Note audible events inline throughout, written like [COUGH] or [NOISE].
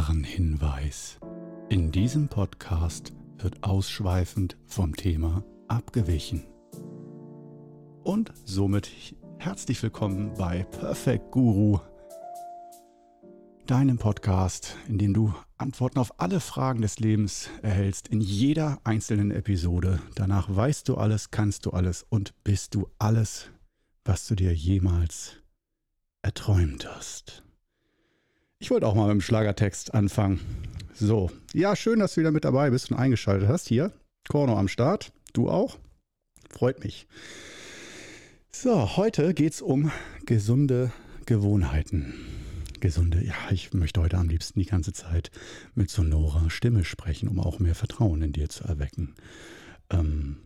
Warnhinweis. In diesem Podcast wird ausschweifend vom Thema abgewichen. Und somit herzlich willkommen bei Perfect Guru, deinem Podcast, in dem du Antworten auf alle Fragen des Lebens erhältst, in jeder einzelnen Episode. Danach weißt du alles, kannst du alles und bist du alles, was du dir jemals erträumt hast. Ich wollte auch mal mit dem Schlagertext anfangen. So, ja, schön, dass du wieder mit dabei bist und eingeschaltet hast. Hier, Korno am Start. Du auch? Freut mich. So, heute geht es um gesunde Gewohnheiten. Gesunde, ja, ich möchte heute am liebsten die ganze Zeit mit sonorer Stimme sprechen, um auch mehr Vertrauen in dir zu erwecken. Ähm,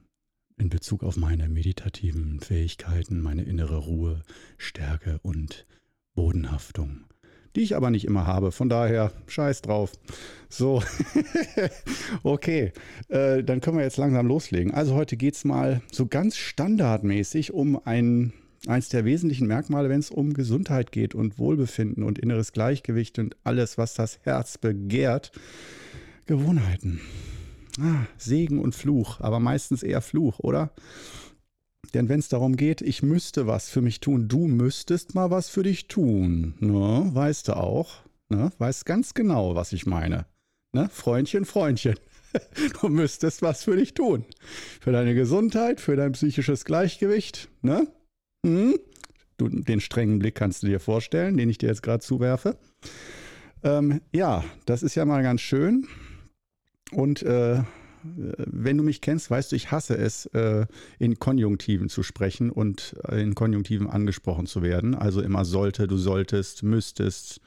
in Bezug auf meine meditativen Fähigkeiten, meine innere Ruhe, Stärke und Bodenhaftung die ich aber nicht immer habe. Von daher, scheiß drauf. So, [LAUGHS] okay, äh, dann können wir jetzt langsam loslegen. Also heute geht es mal so ganz standardmäßig um ein, eins der wesentlichen Merkmale, wenn es um Gesundheit geht und Wohlbefinden und inneres Gleichgewicht und alles, was das Herz begehrt. Gewohnheiten. Ah, Segen und Fluch, aber meistens eher Fluch, oder? Denn wenn es darum geht, ich müsste was für mich tun, du müsstest mal was für dich tun, ne? weißt du auch, ne? weißt ganz genau, was ich meine. Ne? Freundchen, Freundchen, [LAUGHS] du müsstest was für dich tun. Für deine Gesundheit, für dein psychisches Gleichgewicht. Ne? Hm? Du, den strengen Blick kannst du dir vorstellen, den ich dir jetzt gerade zuwerfe. Ähm, ja, das ist ja mal ganz schön. Und äh, wenn du mich kennst, weißt du, ich hasse es, äh, in Konjunktiven zu sprechen und in Konjunktiven angesprochen zu werden. Also immer sollte, du solltest, müsstest,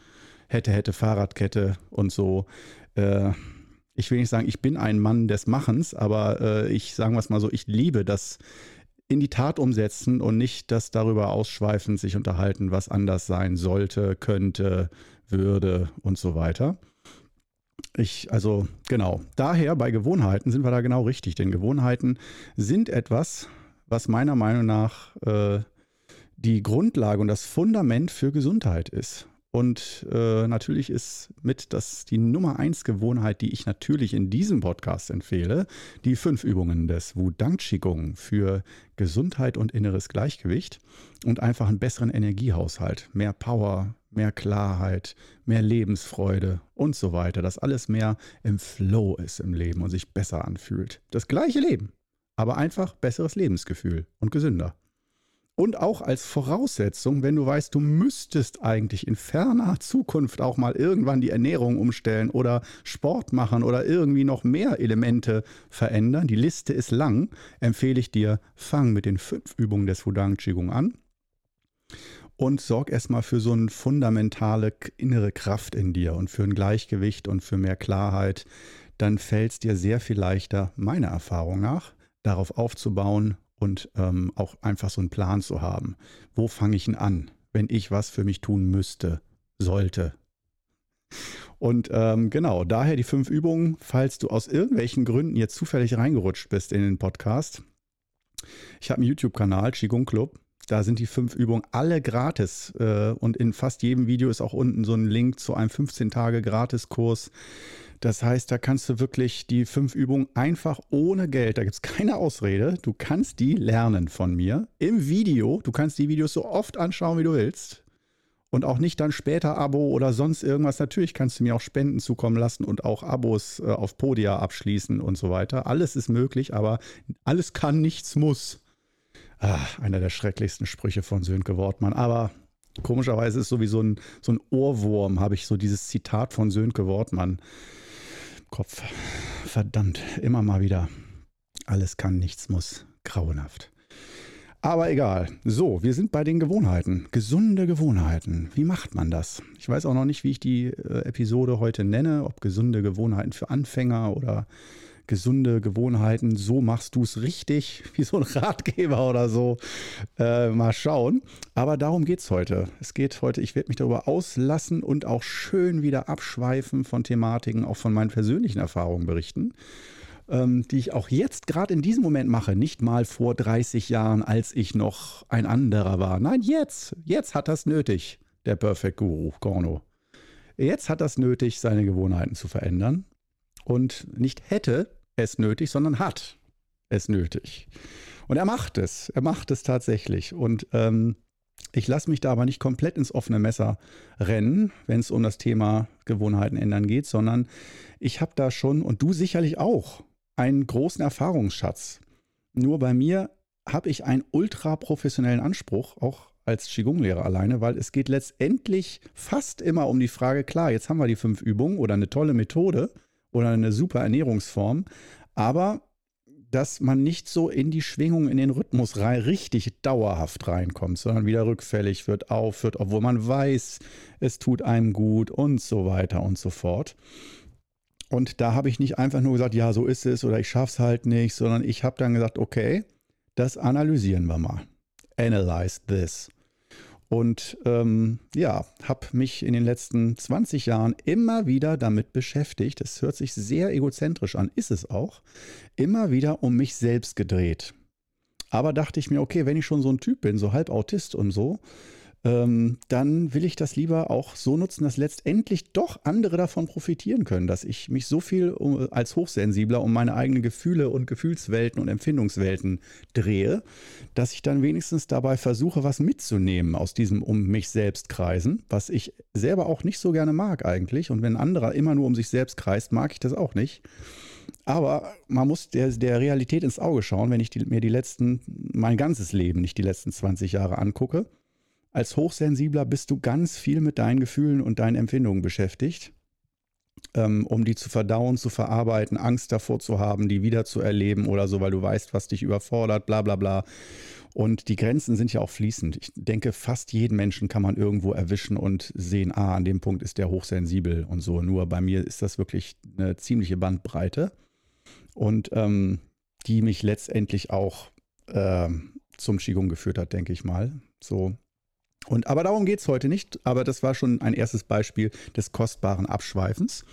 hätte, hätte, Fahrradkette und so. Äh, ich will nicht sagen, ich bin ein Mann des Machens, aber äh, ich sagen wir es mal so, ich liebe das in die Tat umsetzen und nicht das darüber ausschweifend sich unterhalten, was anders sein sollte, könnte, würde und so weiter. Ich, also genau. Daher bei Gewohnheiten sind wir da genau richtig, denn Gewohnheiten sind etwas, was meiner Meinung nach äh, die Grundlage und das Fundament für Gesundheit ist. Und äh, natürlich ist mit das die Nummer eins Gewohnheit, die ich natürlich in diesem Podcast empfehle, die fünf Übungen des Wudang Qigong für Gesundheit und inneres Gleichgewicht und einfach einen besseren Energiehaushalt, mehr Power, mehr Klarheit, mehr Lebensfreude und so weiter, dass alles mehr im Flow ist im Leben und sich besser anfühlt. Das gleiche Leben, aber einfach besseres Lebensgefühl und gesünder. Und auch als Voraussetzung, wenn du weißt, du müsstest eigentlich in ferner Zukunft auch mal irgendwann die Ernährung umstellen oder Sport machen oder irgendwie noch mehr Elemente verändern, die Liste ist lang, empfehle ich dir, fang mit den fünf Übungen des Wudang Qigong an. Und sorg erstmal für so eine fundamentale innere Kraft in dir und für ein Gleichgewicht und für mehr Klarheit. Dann fällt es dir sehr viel leichter, meiner Erfahrung nach, darauf aufzubauen und ähm, auch einfach so einen Plan zu haben. Wo fange ich ihn an, wenn ich was für mich tun müsste, sollte? Und ähm, genau, daher die fünf Übungen, falls du aus irgendwelchen Gründen jetzt zufällig reingerutscht bist in den Podcast. Ich habe einen YouTube-Kanal, Qigong Club. Da sind die fünf Übungen alle gratis. Äh, und in fast jedem Video ist auch unten so ein Link zu einem 15-Tage-Gratiskurs. Das heißt, da kannst du wirklich die fünf Übungen einfach ohne Geld, da gibt es keine Ausrede, du kannst die lernen von mir im Video. Du kannst die Videos so oft anschauen, wie du willst. Und auch nicht dann später Abo oder sonst irgendwas. Natürlich kannst du mir auch Spenden zukommen lassen und auch Abos äh, auf Podia abschließen und so weiter. Alles ist möglich, aber alles kann, nichts muss. Ah, einer der schrecklichsten Sprüche von Sönke Wortmann. Aber komischerweise ist sowieso ein, so ein Ohrwurm, habe ich so dieses Zitat von Sönke Wortmann. Kopf. Verdammt, immer mal wieder. Alles kann, nichts muss. Grauenhaft. Aber egal. So, wir sind bei den Gewohnheiten. Gesunde Gewohnheiten. Wie macht man das? Ich weiß auch noch nicht, wie ich die äh, Episode heute nenne. Ob gesunde Gewohnheiten für Anfänger oder gesunde Gewohnheiten, so machst du es richtig, [LAUGHS] wie so ein Ratgeber oder so. Äh, mal schauen. Aber darum geht es heute. Es geht heute, ich werde mich darüber auslassen und auch schön wieder abschweifen von Thematiken, auch von meinen persönlichen Erfahrungen berichten. Ähm, die ich auch jetzt gerade in diesem Moment mache, nicht mal vor 30 Jahren, als ich noch ein anderer war. Nein, jetzt, jetzt hat das nötig, der Perfect Guru, Korno. Jetzt hat das nötig, seine Gewohnheiten zu verändern. Und nicht hätte es nötig, sondern hat es nötig. Und er macht es. Er macht es tatsächlich. Und ähm, ich lasse mich da aber nicht komplett ins offene Messer rennen, wenn es um das Thema Gewohnheiten ändern geht, sondern ich habe da schon, und du sicherlich auch, einen großen Erfahrungsschatz. Nur bei mir habe ich einen ultra professionellen Anspruch, auch als Qigong-Lehrer alleine, weil es geht letztendlich fast immer um die Frage, klar, jetzt haben wir die fünf Übungen oder eine tolle Methode oder eine super Ernährungsform, aber dass man nicht so in die Schwingung, in den Rhythmus rein, richtig dauerhaft reinkommt, sondern wieder rückfällig wird, aufhört, obwohl man weiß, es tut einem gut und so weiter und so fort. Und da habe ich nicht einfach nur gesagt, ja, so ist es oder ich schaffe es halt nicht, sondern ich habe dann gesagt, okay, das analysieren wir mal. Analyze this. Und ähm, ja, habe mich in den letzten 20 Jahren immer wieder damit beschäftigt. Es hört sich sehr egozentrisch an, ist es auch. Immer wieder um mich selbst gedreht. Aber dachte ich mir, okay, wenn ich schon so ein Typ bin, so halb Autist und so, ähm, dann will ich das lieber auch so nutzen, dass letztendlich doch andere davon profitieren können, dass ich mich so viel um, als Hochsensibler um meine eigenen Gefühle und Gefühlswelten und Empfindungswelten drehe, dass ich dann wenigstens dabei versuche, was mitzunehmen aus diesem um mich selbst kreisen, was ich selber auch nicht so gerne mag eigentlich. Und wenn ein anderer immer nur um sich selbst kreist, mag ich das auch nicht. Aber man muss der, der Realität ins Auge schauen, wenn ich die, mir die letzten, mein ganzes Leben, nicht die letzten 20 Jahre angucke als Hochsensibler bist du ganz viel mit deinen Gefühlen und deinen Empfindungen beschäftigt, ähm, um die zu verdauen, zu verarbeiten, Angst davor zu haben, die wieder zu erleben oder so, weil du weißt, was dich überfordert, bla bla bla. Und die Grenzen sind ja auch fließend. Ich denke, fast jeden Menschen kann man irgendwo erwischen und sehen, ah, an dem Punkt ist der hochsensibel und so. Nur bei mir ist das wirklich eine ziemliche Bandbreite und ähm, die mich letztendlich auch äh, zum Qigong geführt hat, denke ich mal. So und, aber darum geht es heute nicht. Aber das war schon ein erstes Beispiel des kostbaren Abschweifens.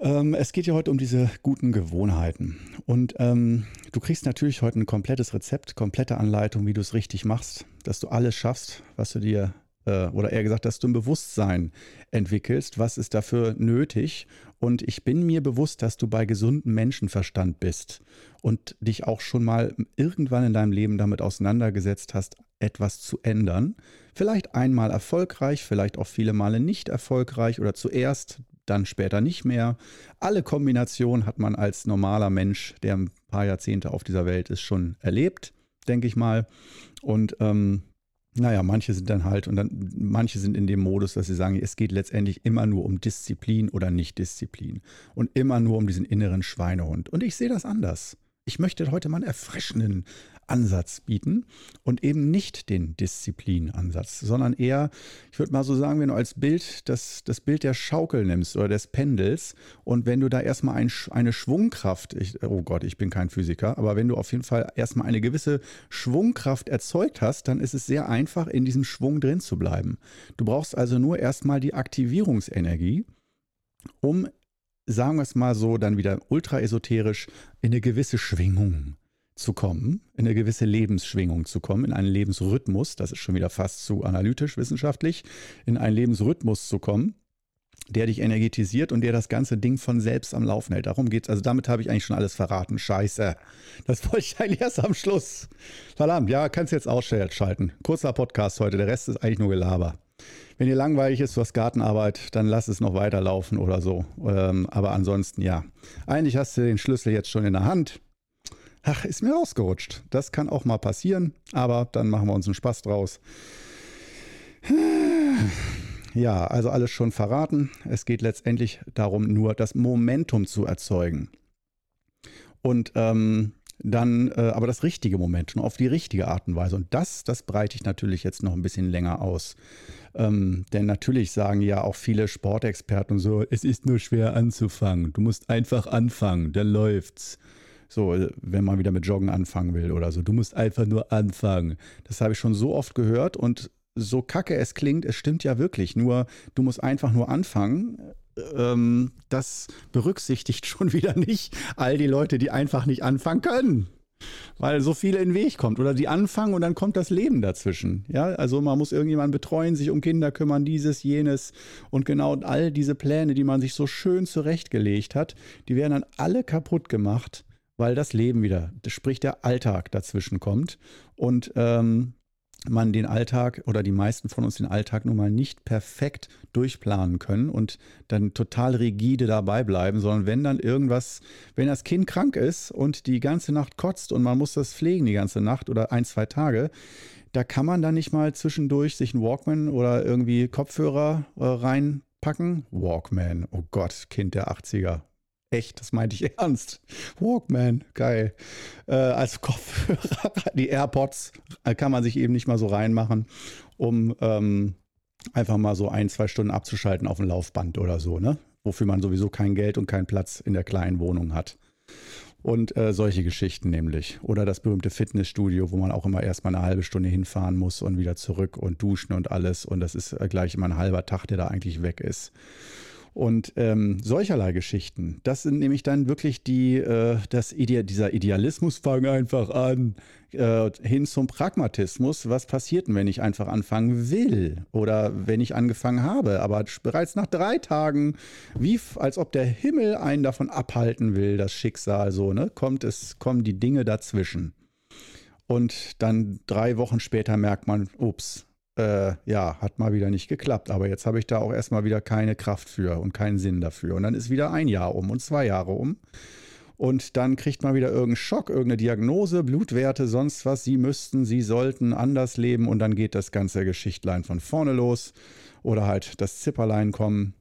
Ähm, es geht ja heute um diese guten Gewohnheiten. Und ähm, du kriegst natürlich heute ein komplettes Rezept, komplette Anleitung, wie du es richtig machst, dass du alles schaffst, was du dir äh, oder eher gesagt, dass du ein Bewusstsein entwickelst, was ist dafür nötig. Und ich bin mir bewusst, dass du bei gesundem Menschenverstand bist und dich auch schon mal irgendwann in deinem Leben damit auseinandergesetzt hast, etwas zu ändern. Vielleicht einmal erfolgreich, vielleicht auch viele Male nicht erfolgreich oder zuerst, dann später nicht mehr. Alle Kombinationen hat man als normaler Mensch, der ein paar Jahrzehnte auf dieser Welt ist, schon erlebt, denke ich mal. Und ähm, naja, manche sind dann halt und dann manche sind in dem Modus, dass sie sagen, es geht letztendlich immer nur um Disziplin oder Nicht-Disziplin und immer nur um diesen inneren Schweinehund. Und ich sehe das anders. Ich möchte heute mal einen erfrischenden Ansatz bieten und eben nicht den Disziplinansatz, sondern eher, ich würde mal so sagen, wenn du als Bild das, das Bild der Schaukel nimmst oder des Pendels und wenn du da erstmal ein, eine Schwungkraft, ich, oh Gott, ich bin kein Physiker, aber wenn du auf jeden Fall erstmal eine gewisse Schwungkraft erzeugt hast, dann ist es sehr einfach, in diesem Schwung drin zu bleiben. Du brauchst also nur erstmal die Aktivierungsenergie, um sagen wir es mal so, dann wieder ultra esoterisch in eine gewisse Schwingung zu kommen, in eine gewisse Lebensschwingung zu kommen, in einen Lebensrhythmus, das ist schon wieder fast zu analytisch wissenschaftlich, in einen Lebensrhythmus zu kommen, der dich energetisiert und der das ganze Ding von selbst am Laufen hält. Darum geht's. Also damit habe ich eigentlich schon alles verraten. Scheiße. Das [LAUGHS] wollte ich eigentlich erst am Schluss. Verdammt, ja, kannst jetzt ausschalten. Kurzer Podcast heute, der Rest ist eigentlich nur Gelaber. Wenn dir langweilig ist, du hast Gartenarbeit, dann lass es noch weiterlaufen oder so. Ähm, aber ansonsten, ja. Eigentlich hast du den Schlüssel jetzt schon in der Hand. Ach, ist mir rausgerutscht. Das kann auch mal passieren, aber dann machen wir uns einen Spaß draus. Ja, also alles schon verraten. Es geht letztendlich darum, nur das Momentum zu erzeugen. Und ähm, dann äh, aber das richtige Momentum auf die richtige Art und Weise. Und das, das breite ich natürlich jetzt noch ein bisschen länger aus. Ähm, denn natürlich sagen ja auch viele Sportexperten so, es ist nur schwer anzufangen. Du musst einfach anfangen, dann läuft's. So, wenn man wieder mit Joggen anfangen will oder so. Du musst einfach nur anfangen. Das habe ich schon so oft gehört und so kacke es klingt, es stimmt ja wirklich. Nur, du musst einfach nur anfangen. Ähm, das berücksichtigt [LAUGHS] schon wieder nicht all die Leute, die einfach nicht anfangen können. weil so viel in den Weg kommt oder die anfangen und dann kommt das Leben dazwischen. Ja, also man muss irgendjemanden betreuen, sich um Kinder kümmern, dieses, jenes und genau all diese Pläne, die man sich so schön zurechtgelegt hat, die werden dann alle kaputt gemacht, weil das Leben wieder, sprich der Alltag dazwischen kommt und ähm, man den Alltag oder die meisten von uns den Alltag nun mal nicht perfekt durchplanen können und dann total rigide dabei bleiben, sondern wenn dann irgendwas, wenn das Kind krank ist und die ganze Nacht kotzt und man muss das pflegen die ganze Nacht oder ein, zwei Tage, da kann man dann nicht mal zwischendurch sich einen Walkman oder irgendwie Kopfhörer äh, reinpacken. Walkman, oh Gott, Kind der 80er, Echt, das meinte ich [LAUGHS] ernst. Walkman, geil. Äh, als Kopfhörer, die AirPods äh, kann man sich eben nicht mal so reinmachen, um ähm, einfach mal so ein, zwei Stunden abzuschalten auf dem Laufband oder so, ne? Wofür man sowieso kein Geld und keinen Platz in der kleinen Wohnung hat. Und äh, solche Geschichten nämlich. Oder das berühmte Fitnessstudio, wo man auch immer erstmal eine halbe Stunde hinfahren muss und wieder zurück und duschen und alles. Und das ist äh, gleich immer ein halber Tag, der da eigentlich weg ist. Und ähm, solcherlei Geschichten, das sind nämlich dann wirklich die, äh, das Ide dieser Idealismus, fang einfach an, äh, hin zum Pragmatismus. Was passiert denn, wenn ich einfach anfangen will oder wenn ich angefangen habe, aber bereits nach drei Tagen, wie als ob der Himmel einen davon abhalten will, das Schicksal so, ne, kommt es, kommen die Dinge dazwischen. Und dann drei Wochen später merkt man, ups, äh, ja, hat mal wieder nicht geklappt. Aber jetzt habe ich da auch erstmal wieder keine Kraft für und keinen Sinn dafür. Und dann ist wieder ein Jahr um und zwei Jahre um. Und dann kriegt man wieder irgendeinen Schock, irgendeine Diagnose, Blutwerte, sonst was. Sie müssten, sie sollten anders leben und dann geht das ganze Geschichtlein von vorne los. Oder halt das Zipperlein kommen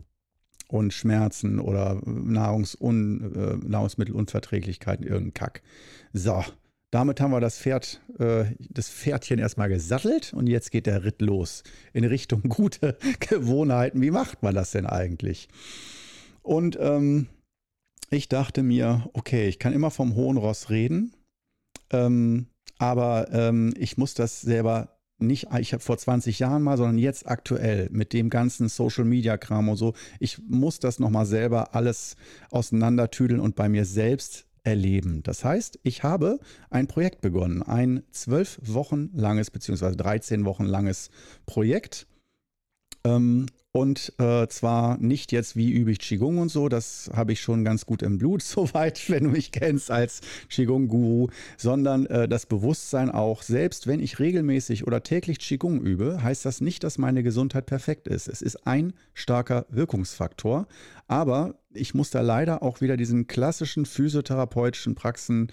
und Schmerzen oder Nahrungsun, äh, Nahrungsmittelunverträglichkeiten, irgendein Kack. So, damit haben wir das Pferd, äh, das Pferdchen erstmal gesattelt und jetzt geht der Ritt los in Richtung [LAUGHS] gute Gewohnheiten. Wie macht man das denn eigentlich? Und ähm, ich dachte mir, okay, ich kann immer vom hohen Ross reden, ähm, aber ähm, ich muss das selber nicht, ich habe vor 20 Jahren mal, sondern jetzt aktuell mit dem ganzen Social Media Kram und so. Ich muss das nochmal selber alles auseinandertüdeln und bei mir selbst erleben. Das heißt, ich habe ein Projekt begonnen, ein zwölf Wochen langes beziehungsweise 13 Wochen langes Projekt. Ähm, und äh, zwar nicht jetzt wie übe ich Qigong und so, das habe ich schon ganz gut im Blut, [LAUGHS] soweit, wenn du mich kennst als Qigong-Guru, sondern äh, das Bewusstsein auch, selbst wenn ich regelmäßig oder täglich Qigong übe, heißt das nicht, dass meine Gesundheit perfekt ist. Es ist ein starker Wirkungsfaktor, aber ich muss da leider auch wieder diesen klassischen physiotherapeutischen Praxen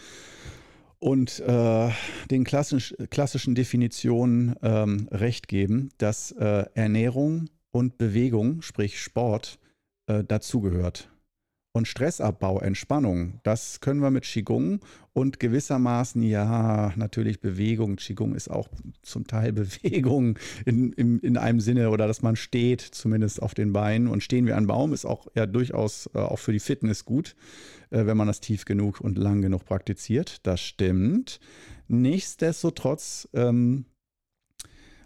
und äh, den klassisch, klassischen Definitionen ähm, recht geben, dass äh, Ernährung und Bewegung, sprich Sport, äh, dazugehört. Und Stressabbau, Entspannung, das können wir mit Qigong und gewissermaßen, ja, natürlich Bewegung. Qigong ist auch zum Teil [LAUGHS] Bewegung in, in, in einem Sinne oder dass man steht, zumindest auf den Beinen. Und stehen wie ein Baum ist auch ja durchaus äh, auch für die Fitness gut, äh, wenn man das tief genug und lang genug praktiziert. Das stimmt. Nichtsdestotrotz ähm,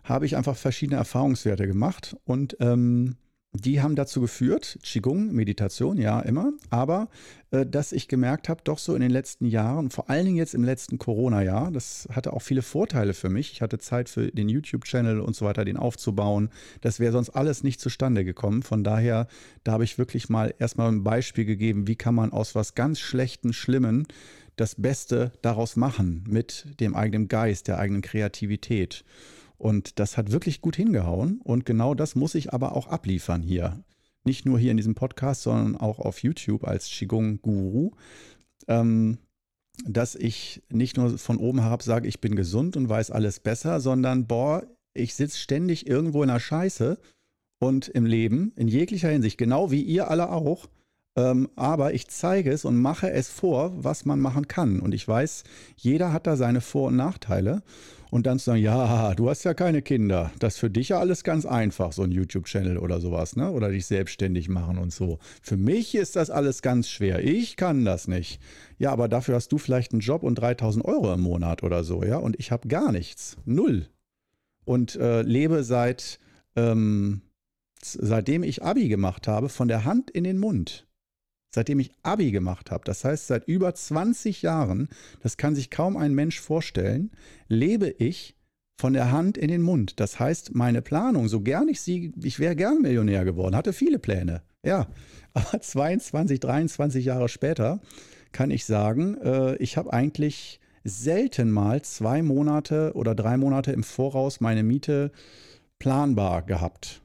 habe ich einfach verschiedene Erfahrungswerte gemacht und ähm, die haben dazu geführt, Qigong, Meditation, ja, immer, aber äh, dass ich gemerkt habe, doch so in den letzten Jahren, vor allen Dingen jetzt im letzten Corona-Jahr, das hatte auch viele Vorteile für mich. Ich hatte Zeit für den YouTube-Channel und so weiter, den aufzubauen. Das wäre sonst alles nicht zustande gekommen. Von daher, da habe ich wirklich mal erstmal ein Beispiel gegeben, wie kann man aus was ganz Schlechten, Schlimmen das Beste daraus machen mit dem eigenen Geist, der eigenen Kreativität. Und das hat wirklich gut hingehauen. Und genau das muss ich aber auch abliefern hier. Nicht nur hier in diesem Podcast, sondern auch auf YouTube als Qigong-Guru. Ähm, dass ich nicht nur von oben herab sage, ich bin gesund und weiß alles besser, sondern boah, ich sitze ständig irgendwo in der Scheiße und im Leben, in jeglicher Hinsicht, genau wie ihr alle auch. Ähm, aber ich zeige es und mache es vor, was man machen kann. Und ich weiß, jeder hat da seine Vor- und Nachteile. Und dann zu sagen, ja, du hast ja keine Kinder. Das ist für dich ja alles ganz einfach, so ein YouTube-Channel oder sowas, ne? Oder dich selbstständig machen und so. Für mich ist das alles ganz schwer. Ich kann das nicht. Ja, aber dafür hast du vielleicht einen Job und 3000 Euro im Monat oder so, ja? Und ich habe gar nichts. Null. Und äh, lebe seit, ähm, seitdem ich Abi gemacht habe, von der Hand in den Mund. Seitdem ich Abi gemacht habe, das heißt seit über 20 Jahren, das kann sich kaum ein Mensch vorstellen, lebe ich von der Hand in den Mund. Das heißt, meine Planung, so gern ich sie, ich wäre gern Millionär geworden, hatte viele Pläne. Ja, [LAUGHS] aber 22, 23 Jahre später kann ich sagen, äh, ich habe eigentlich selten mal zwei Monate oder drei Monate im Voraus meine Miete planbar gehabt.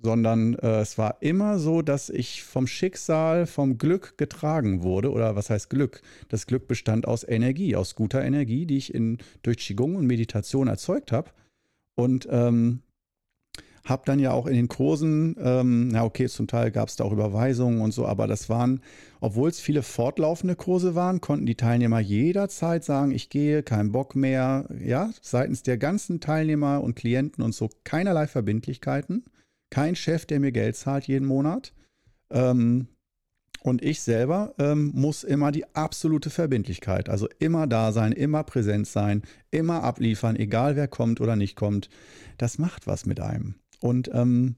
Sondern äh, es war immer so, dass ich vom Schicksal, vom Glück getragen wurde. Oder was heißt Glück? Das Glück bestand aus Energie, aus guter Energie, die ich in, durch Qigong und Meditation erzeugt habe. Und ähm, habe dann ja auch in den Kursen, ähm, na okay, zum Teil gab es da auch Überweisungen und so, aber das waren, obwohl es viele fortlaufende Kurse waren, konnten die Teilnehmer jederzeit sagen, ich gehe, kein Bock mehr. Ja, seitens der ganzen Teilnehmer und Klienten und so keinerlei Verbindlichkeiten. Kein Chef, der mir Geld zahlt jeden Monat. Ähm, und ich selber ähm, muss immer die absolute Verbindlichkeit, also immer da sein, immer präsent sein, immer abliefern, egal wer kommt oder nicht kommt. Das macht was mit einem. Und ähm,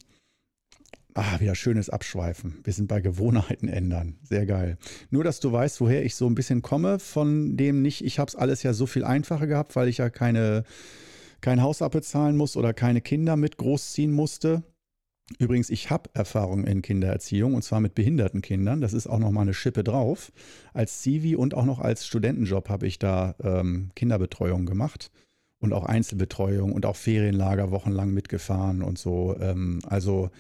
Ah, wieder schönes Abschweifen. Wir sind bei Gewohnheiten ändern. Sehr geil. Nur, dass du weißt, woher ich so ein bisschen komme, von dem nicht, ich habe es alles ja so viel einfacher gehabt, weil ich ja keine, kein Haus abbezahlen muss oder keine Kinder mit großziehen musste. Übrigens, ich habe Erfahrung in Kindererziehung und zwar mit behinderten Kindern. Das ist auch nochmal eine Schippe drauf. Als Civi und auch noch als Studentenjob habe ich da ähm, Kinderbetreuung gemacht und auch Einzelbetreuung und auch Ferienlager wochenlang mitgefahren und so. Ähm, also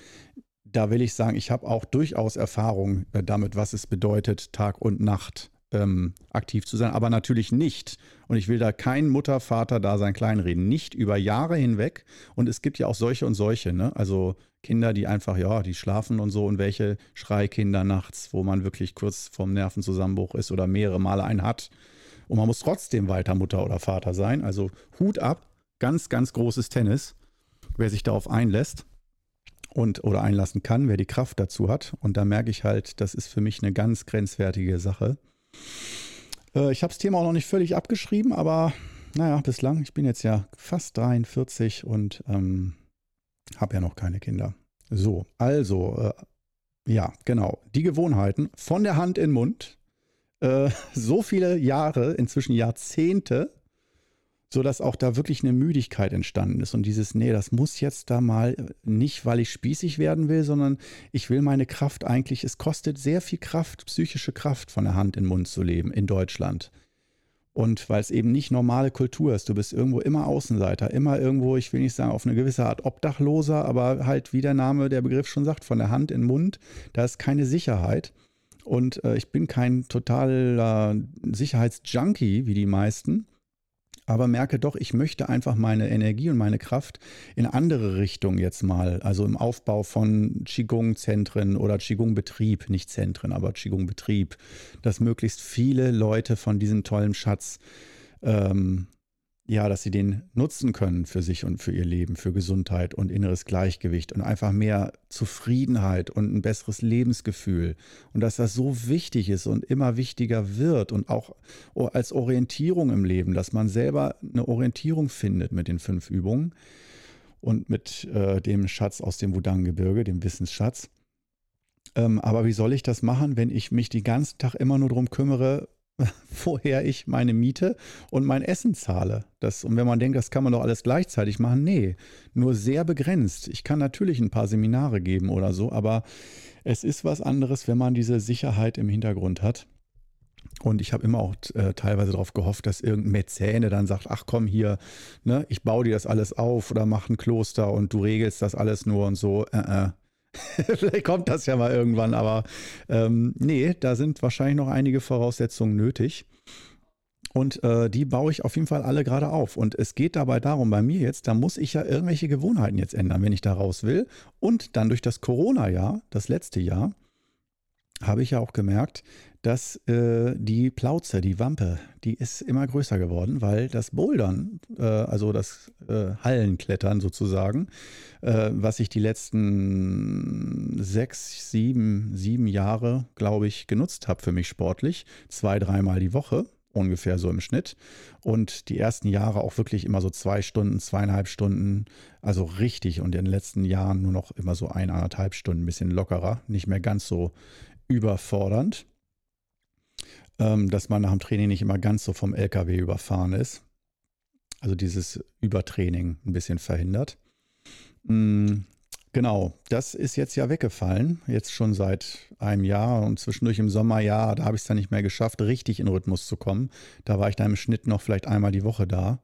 da will ich sagen, ich habe auch durchaus Erfahrung äh, damit, was es bedeutet, Tag und Nacht ähm, aktiv zu sein, aber natürlich nicht. Und ich will da kein Mutter, Vater da sein kleinreden. Nicht über Jahre hinweg. Und es gibt ja auch solche und solche, ne? Also Kinder, die einfach, ja, die schlafen und so und welche Schreikinder nachts, wo man wirklich kurz vorm Nervenzusammenbruch ist oder mehrere Male einen hat. Und man muss trotzdem weiter Mutter oder Vater sein. Also Hut ab, ganz, ganz großes Tennis, wer sich darauf einlässt und oder einlassen kann, wer die Kraft dazu hat. Und da merke ich halt, das ist für mich eine ganz grenzwertige Sache. Äh, ich habe das Thema auch noch nicht völlig abgeschrieben, aber naja, bislang, ich bin jetzt ja fast 43 und ähm, habe ja noch keine Kinder. So, also, äh, ja, genau. Die Gewohnheiten von der Hand in den Mund, äh, [LAUGHS] so viele Jahre, inzwischen Jahrzehnte, sodass auch da wirklich eine Müdigkeit entstanden ist. Und dieses, nee, das muss jetzt da mal nicht, weil ich spießig werden will, sondern ich will meine Kraft eigentlich, es kostet sehr viel Kraft, psychische Kraft von der Hand in den Mund zu leben in Deutschland. Und weil es eben nicht normale Kultur ist, du bist irgendwo immer Außenseiter, immer irgendwo, ich will nicht sagen auf eine gewisse Art Obdachloser, aber halt wie der Name, der Begriff schon sagt, von der Hand in den Mund, da ist keine Sicherheit. Und äh, ich bin kein totaler Sicherheitsjunkie wie die meisten, aber merke doch, ich möchte einfach meine Energie und meine Kraft in andere Richtungen jetzt mal, also im Aufbau von Qigong-Zentren oder Qigong-Betrieb, nicht Zentren, aber Qigong-Betrieb, dass möglichst viele Leute von diesem tollen Schatz ähm, ja, dass sie den nutzen können für sich und für ihr Leben, für Gesundheit und inneres Gleichgewicht und einfach mehr Zufriedenheit und ein besseres Lebensgefühl. Und dass das so wichtig ist und immer wichtiger wird und auch als Orientierung im Leben, dass man selber eine Orientierung findet mit den fünf Übungen und mit äh, dem Schatz aus dem Wudang-Gebirge, dem Wissensschatz. Ähm, aber wie soll ich das machen, wenn ich mich den ganzen Tag immer nur darum kümmere, [LAUGHS] woher ich meine Miete und mein Essen zahle. Das, und wenn man denkt, das kann man doch alles gleichzeitig machen, nee, nur sehr begrenzt. Ich kann natürlich ein paar Seminare geben oder so, aber es ist was anderes, wenn man diese Sicherheit im Hintergrund hat. Und ich habe immer auch äh, teilweise darauf gehofft, dass irgendein Mäzene dann sagt, ach komm hier, ne, ich baue dir das alles auf oder mach ein Kloster und du regelst das alles nur und so. Äh, äh. [LAUGHS] Vielleicht kommt das ja mal irgendwann, aber ähm, nee, da sind wahrscheinlich noch einige Voraussetzungen nötig. Und äh, die baue ich auf jeden Fall alle gerade auf. Und es geht dabei darum, bei mir jetzt, da muss ich ja irgendwelche Gewohnheiten jetzt ändern, wenn ich da raus will. Und dann durch das Corona-Jahr, das letzte Jahr, habe ich ja auch gemerkt, dass äh, die Plauze, die Wampe, die ist immer größer geworden, weil das Bouldern, äh, also das äh, Hallenklettern sozusagen, äh, was ich die letzten sechs, sieben, sieben Jahre, glaube ich, genutzt habe für mich sportlich, zwei, dreimal die Woche, ungefähr so im Schnitt. Und die ersten Jahre auch wirklich immer so zwei Stunden, zweieinhalb Stunden, also richtig. Und in den letzten Jahren nur noch immer so eineinhalb Stunden, ein bisschen lockerer, nicht mehr ganz so überfordernd, dass man nach dem Training nicht immer ganz so vom LKW überfahren ist. Also dieses Übertraining ein bisschen verhindert. Mm, genau, das ist jetzt ja weggefallen. Jetzt schon seit einem Jahr und zwischendurch im Sommerjahr, da habe ich es dann nicht mehr geschafft, richtig in Rhythmus zu kommen. Da war ich dann im Schnitt noch vielleicht einmal die Woche da.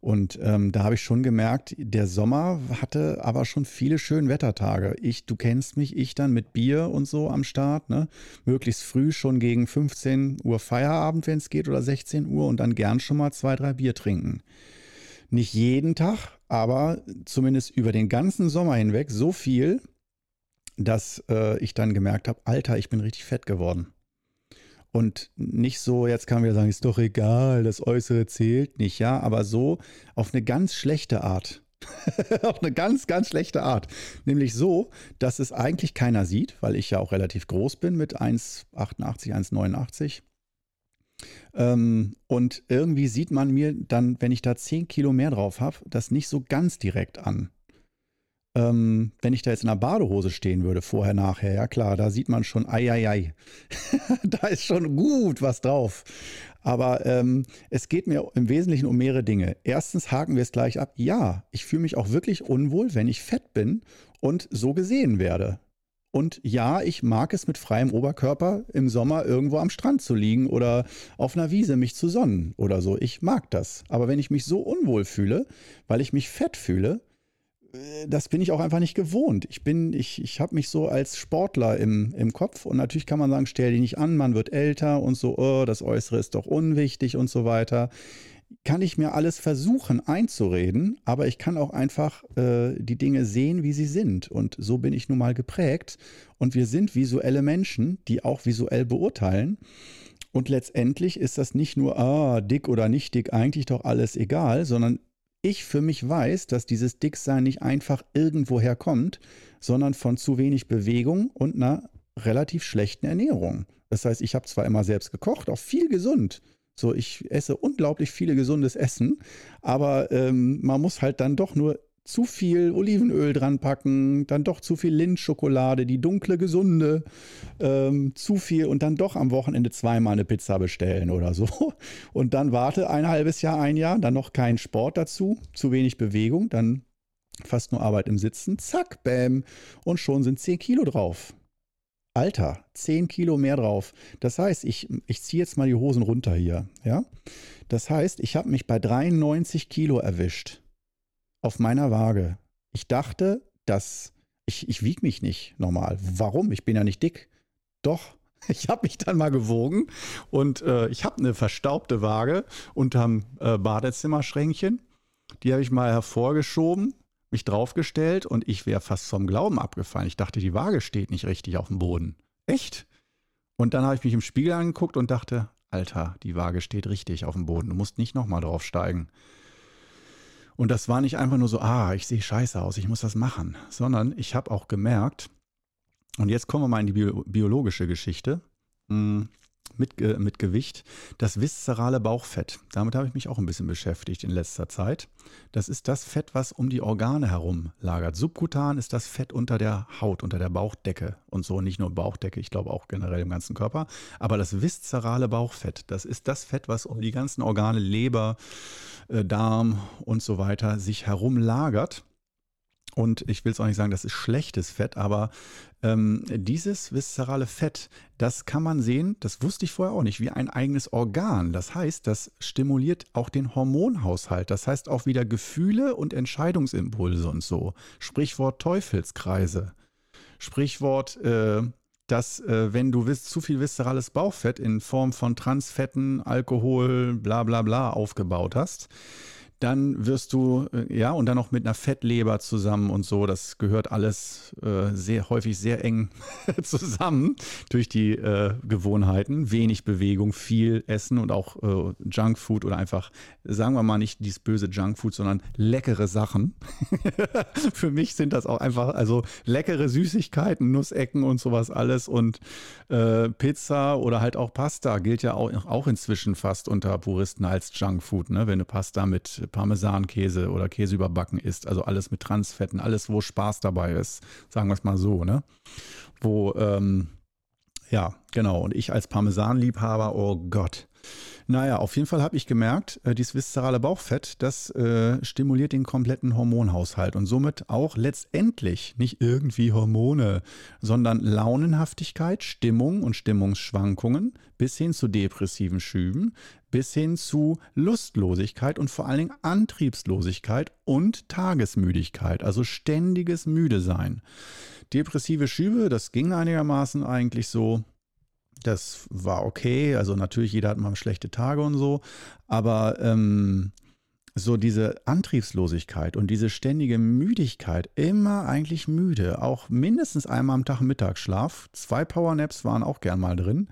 Und ähm, da habe ich schon gemerkt, der Sommer hatte aber schon viele schöne Wettertage. Ich, du kennst mich, ich dann mit Bier und so am Start, ne? Möglichst früh schon gegen 15 Uhr Feierabend, wenn es geht, oder 16 Uhr und dann gern schon mal zwei, drei Bier trinken. Nicht jeden Tag, aber zumindest über den ganzen Sommer hinweg so viel, dass äh, ich dann gemerkt habe, Alter, ich bin richtig fett geworden. Und nicht so, jetzt kann man wieder sagen, ist doch egal, das Äußere zählt nicht, ja, aber so auf eine ganz schlechte Art. [LAUGHS] auf eine ganz, ganz schlechte Art. Nämlich so, dass es eigentlich keiner sieht, weil ich ja auch relativ groß bin mit 1,88, 1,89. Ähm, und irgendwie sieht man mir dann, wenn ich da 10 Kilo mehr drauf habe, das nicht so ganz direkt an ähm, wenn ich da jetzt in einer Badehose stehen würde, vorher, nachher, ja klar, da sieht man schon, ei, ei, ei. [LAUGHS] da ist schon gut was drauf. Aber ähm, es geht mir im Wesentlichen um mehrere Dinge. Erstens haken wir es gleich ab. Ja, ich fühle mich auch wirklich unwohl, wenn ich fett bin und so gesehen werde. Und ja, ich mag es mit freiem Oberkörper im Sommer irgendwo am Strand zu liegen oder auf einer Wiese mich zu sonnen oder so. Ich mag das. Aber wenn ich mich so unwohl fühle, weil ich mich fett fühle, das bin ich auch einfach nicht gewohnt. Ich bin, ich, ich habe mich so als Sportler im, im Kopf und natürlich kann man sagen, stell dich nicht an, man wird älter und so, oh, das Äußere ist doch unwichtig und so weiter. Kann ich mir alles versuchen einzureden, aber ich kann auch einfach äh, die Dinge sehen, wie sie sind. Und so bin ich nun mal geprägt. Und wir sind visuelle Menschen, die auch visuell beurteilen. Und letztendlich ist das nicht nur, ah, dick oder nicht dick, eigentlich doch alles egal, sondern ich für mich weiß, dass dieses Dicksein nicht einfach irgendwoher kommt, sondern von zu wenig Bewegung und einer relativ schlechten Ernährung. Das heißt, ich habe zwar immer selbst gekocht, auch viel gesund. So, ich esse unglaublich viele gesundes Essen, aber ähm, man muss halt dann doch nur zu viel Olivenöl dran packen, dann doch zu viel Lindschokolade, die dunkle, gesunde, ähm, zu viel und dann doch am Wochenende zweimal eine Pizza bestellen oder so. [LAUGHS] Und dann warte ein halbes Jahr, ein Jahr, dann noch kein Sport dazu, zu wenig Bewegung, dann fast nur Arbeit im Sitzen, zack, bäm, und schon sind 10 Kilo drauf. Alter, 10 Kilo mehr drauf. Das heißt, ich, ich ziehe jetzt mal die Hosen runter hier, ja. Das heißt, ich habe mich bei 93 Kilo erwischt auf meiner Waage. Ich dachte, dass ich, ich wiege mich nicht normal. Warum? Ich bin ja nicht dick. Doch, [LAUGHS] ich habe mich dann mal gewogen und äh, ich habe eine verstaubte Waage unterm äh, Badezimmerschränkchen. Die habe ich mal hervorgeschoben, mich draufgestellt und ich wäre fast vom Glauben abgefallen. Ich dachte, die Waage steht nicht richtig auf dem Boden. Echt? Und dann habe ich mich im Spiegel angeguckt und dachte, Alter, die Waage steht richtig auf dem Boden. Du musst nicht nochmal draufsteigen. Und das war nicht einfach nur so, ah, ich sehe scheiße aus, ich muss das machen, sondern ich habe auch gemerkt, und jetzt kommen wir mal in die bio biologische Geschichte. Hm, mit, äh, mit Gewicht. Das viszerale Bauchfett. Damit habe ich mich auch ein bisschen beschäftigt in letzter Zeit. Das ist das Fett, was um die Organe herum lagert. Subkutan ist das Fett unter der Haut, unter der Bauchdecke und so. Nicht nur Bauchdecke, ich glaube auch generell im ganzen Körper. Aber das viszerale Bauchfett, das ist das Fett, was um die ganzen Organe, Leber, äh, Darm und so weiter sich herum lagert. Und ich will es auch nicht sagen, das ist schlechtes Fett, aber ähm, dieses viszerale Fett, das kann man sehen, das wusste ich vorher auch nicht, wie ein eigenes Organ. Das heißt, das stimuliert auch den Hormonhaushalt. Das heißt auch wieder Gefühle und Entscheidungsimpulse und so. Sprichwort Teufelskreise. Sprichwort, äh, dass äh, wenn du zu viel viszerales Bauchfett in Form von Transfetten, Alkohol, bla bla bla aufgebaut hast, dann wirst du, äh, ja, und dann noch mit einer Fettleber zusammen und so, das gehört alles äh, sehr häufig sehr eng [LAUGHS] zusammen durch die äh, Gewohnheiten. Wenig Bewegung, viel Essen und auch äh, Junkfood oder einfach, sagen wir mal nicht dieses böse Junkfood, sondern leckere Sachen. [LAUGHS] Für mich sind das auch einfach, also leckere Süßigkeiten, Nussecken und sowas alles und äh, Pizza oder halt auch Pasta gilt ja auch, auch inzwischen fast unter Puristen als Junkfood, ne? wenn du Pasta mit Parmesankäse oder Käse überbacken isst. Also alles mit Transfetten, alles, wo Spaß dabei ist. Sagen wir es mal so, ne? Wo, ähm, Ja, genau. Und ich als Parmesanliebhaber, oh Gott. Naja, auf jeden Fall habe ich gemerkt, äh, dieses viszerale Bauchfett, das äh, stimuliert den kompletten Hormonhaushalt und somit auch letztendlich nicht irgendwie Hormone, sondern Launenhaftigkeit, Stimmung und Stimmungsschwankungen bis hin zu depressiven Schüben, bis hin zu Lustlosigkeit und vor allen Dingen Antriebslosigkeit und Tagesmüdigkeit, also ständiges Müde sein. Depressive Schübe, das ging einigermaßen eigentlich so. Das war okay. Also natürlich, jeder hat mal schlechte Tage und so. Aber ähm, so diese Antriebslosigkeit und diese ständige Müdigkeit, immer eigentlich müde, auch mindestens einmal am Tag Mittagsschlaf. Zwei Powernaps waren auch gern mal drin.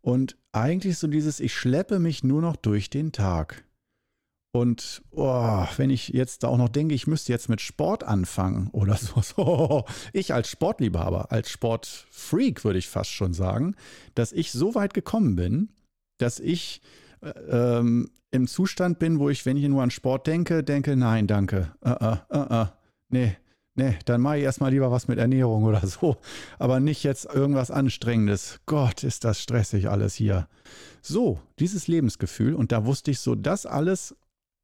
Und eigentlich so dieses, ich schleppe mich nur noch durch den Tag. Und oh, wenn ich jetzt auch noch denke, ich müsste jetzt mit Sport anfangen [LAUGHS] oder so, so, ich als Sportliebhaber, als Sportfreak würde ich fast schon sagen, dass ich so weit gekommen bin, dass ich äh, ähm, im Zustand bin, wo ich, wenn ich nur an Sport denke, denke, nein, danke, uh, uh, uh, nee, nee, dann mache ich erstmal lieber was mit Ernährung oder so, aber nicht jetzt irgendwas Anstrengendes. Gott, ist das stressig alles hier. So, dieses Lebensgefühl und da wusste ich so, das alles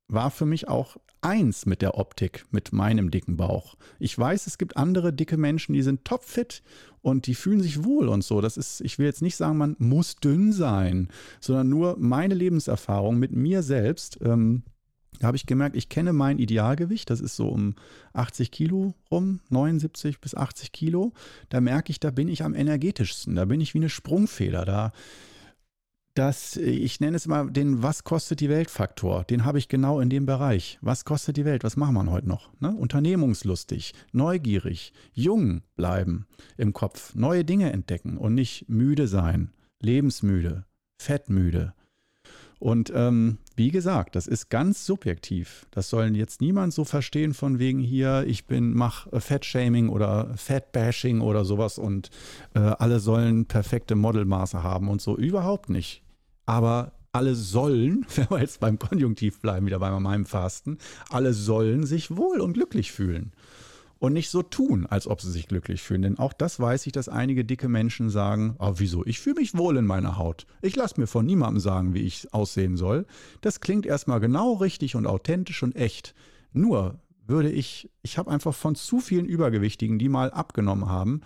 war für mich auch eins mit der Optik, mit meinem dicken Bauch. Ich weiß, es gibt andere dicke Menschen, die sind topfit und die fühlen sich wohl und so. Das ist, ich will jetzt nicht sagen, man muss dünn sein, sondern nur meine Lebenserfahrung mit mir selbst. Ähm, da habe ich gemerkt, ich kenne mein Idealgewicht, das ist so um 80 Kilo rum, 79 bis 80 Kilo. Da merke ich, da bin ich am energetischsten, da bin ich wie eine Sprungfeder. Da dass ich nenne es mal den Was kostet die Welt-Faktor. Den habe ich genau in dem Bereich. Was kostet die Welt? Was machen wir heute noch? Ne? Unternehmungslustig, neugierig, jung bleiben im Kopf, neue Dinge entdecken und nicht müde sein, lebensmüde, fettmüde. Und ähm, wie gesagt, das ist ganz subjektiv. Das soll jetzt niemand so verstehen von wegen hier, ich bin, mach Fettshaming oder Fatbashing oder sowas und äh, alle sollen perfekte Modelmaße haben und so. Überhaupt nicht aber alle sollen, [LAUGHS] wenn wir jetzt beim Konjunktiv bleiben, wieder bei meinem Fasten, alle sollen sich wohl und glücklich fühlen. Und nicht so tun, als ob sie sich glücklich fühlen. Denn auch das weiß ich, dass einige dicke Menschen sagen, oh, wieso, ich fühle mich wohl in meiner Haut. Ich lasse mir von niemandem sagen, wie ich aussehen soll. Das klingt erstmal genau richtig und authentisch und echt. Nur würde ich, ich habe einfach von zu vielen Übergewichtigen, die mal abgenommen haben,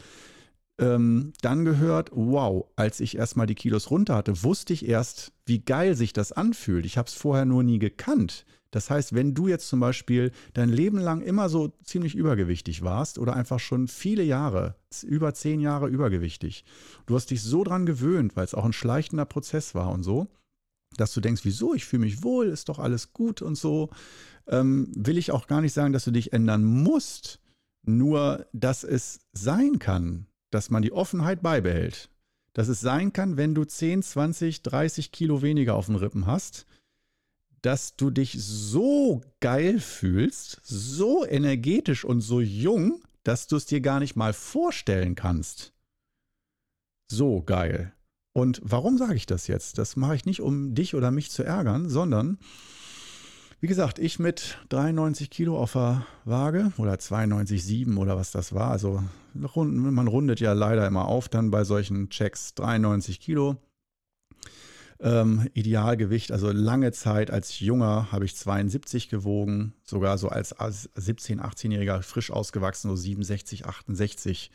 ähm, dann gehört, wow, als ich erstmal die Kilos runter hatte, wusste ich erst, wie geil sich das anfühlt. Ich habe es vorher nur nie gekannt. Das heißt, wenn du jetzt zum Beispiel dein Leben lang immer so ziemlich übergewichtig warst oder einfach schon viele Jahre, über zehn Jahre übergewichtig, du hast dich so dran gewöhnt, weil es auch ein schleichender Prozess war und so, dass du denkst, wieso, ich fühle mich wohl, ist doch alles gut und so, ähm, will ich auch gar nicht sagen, dass du dich ändern musst, nur dass es sein kann, dass man die Offenheit beibehält. Dass es sein kann, wenn du 10, 20, 30 Kilo weniger auf den Rippen hast, dass du dich so geil fühlst, so energetisch und so jung, dass du es dir gar nicht mal vorstellen kannst. So geil. Und warum sage ich das jetzt? Das mache ich nicht, um dich oder mich zu ärgern, sondern wie gesagt, ich mit 93 Kilo auf der Waage oder 92,7 oder was das war. Also man rundet ja leider immer auf dann bei solchen Checks 93 Kilo. Ähm, Idealgewicht, also lange Zeit als Junger habe ich 72 gewogen, sogar so als, als 17-, 18-Jähriger frisch ausgewachsen, so 67, 68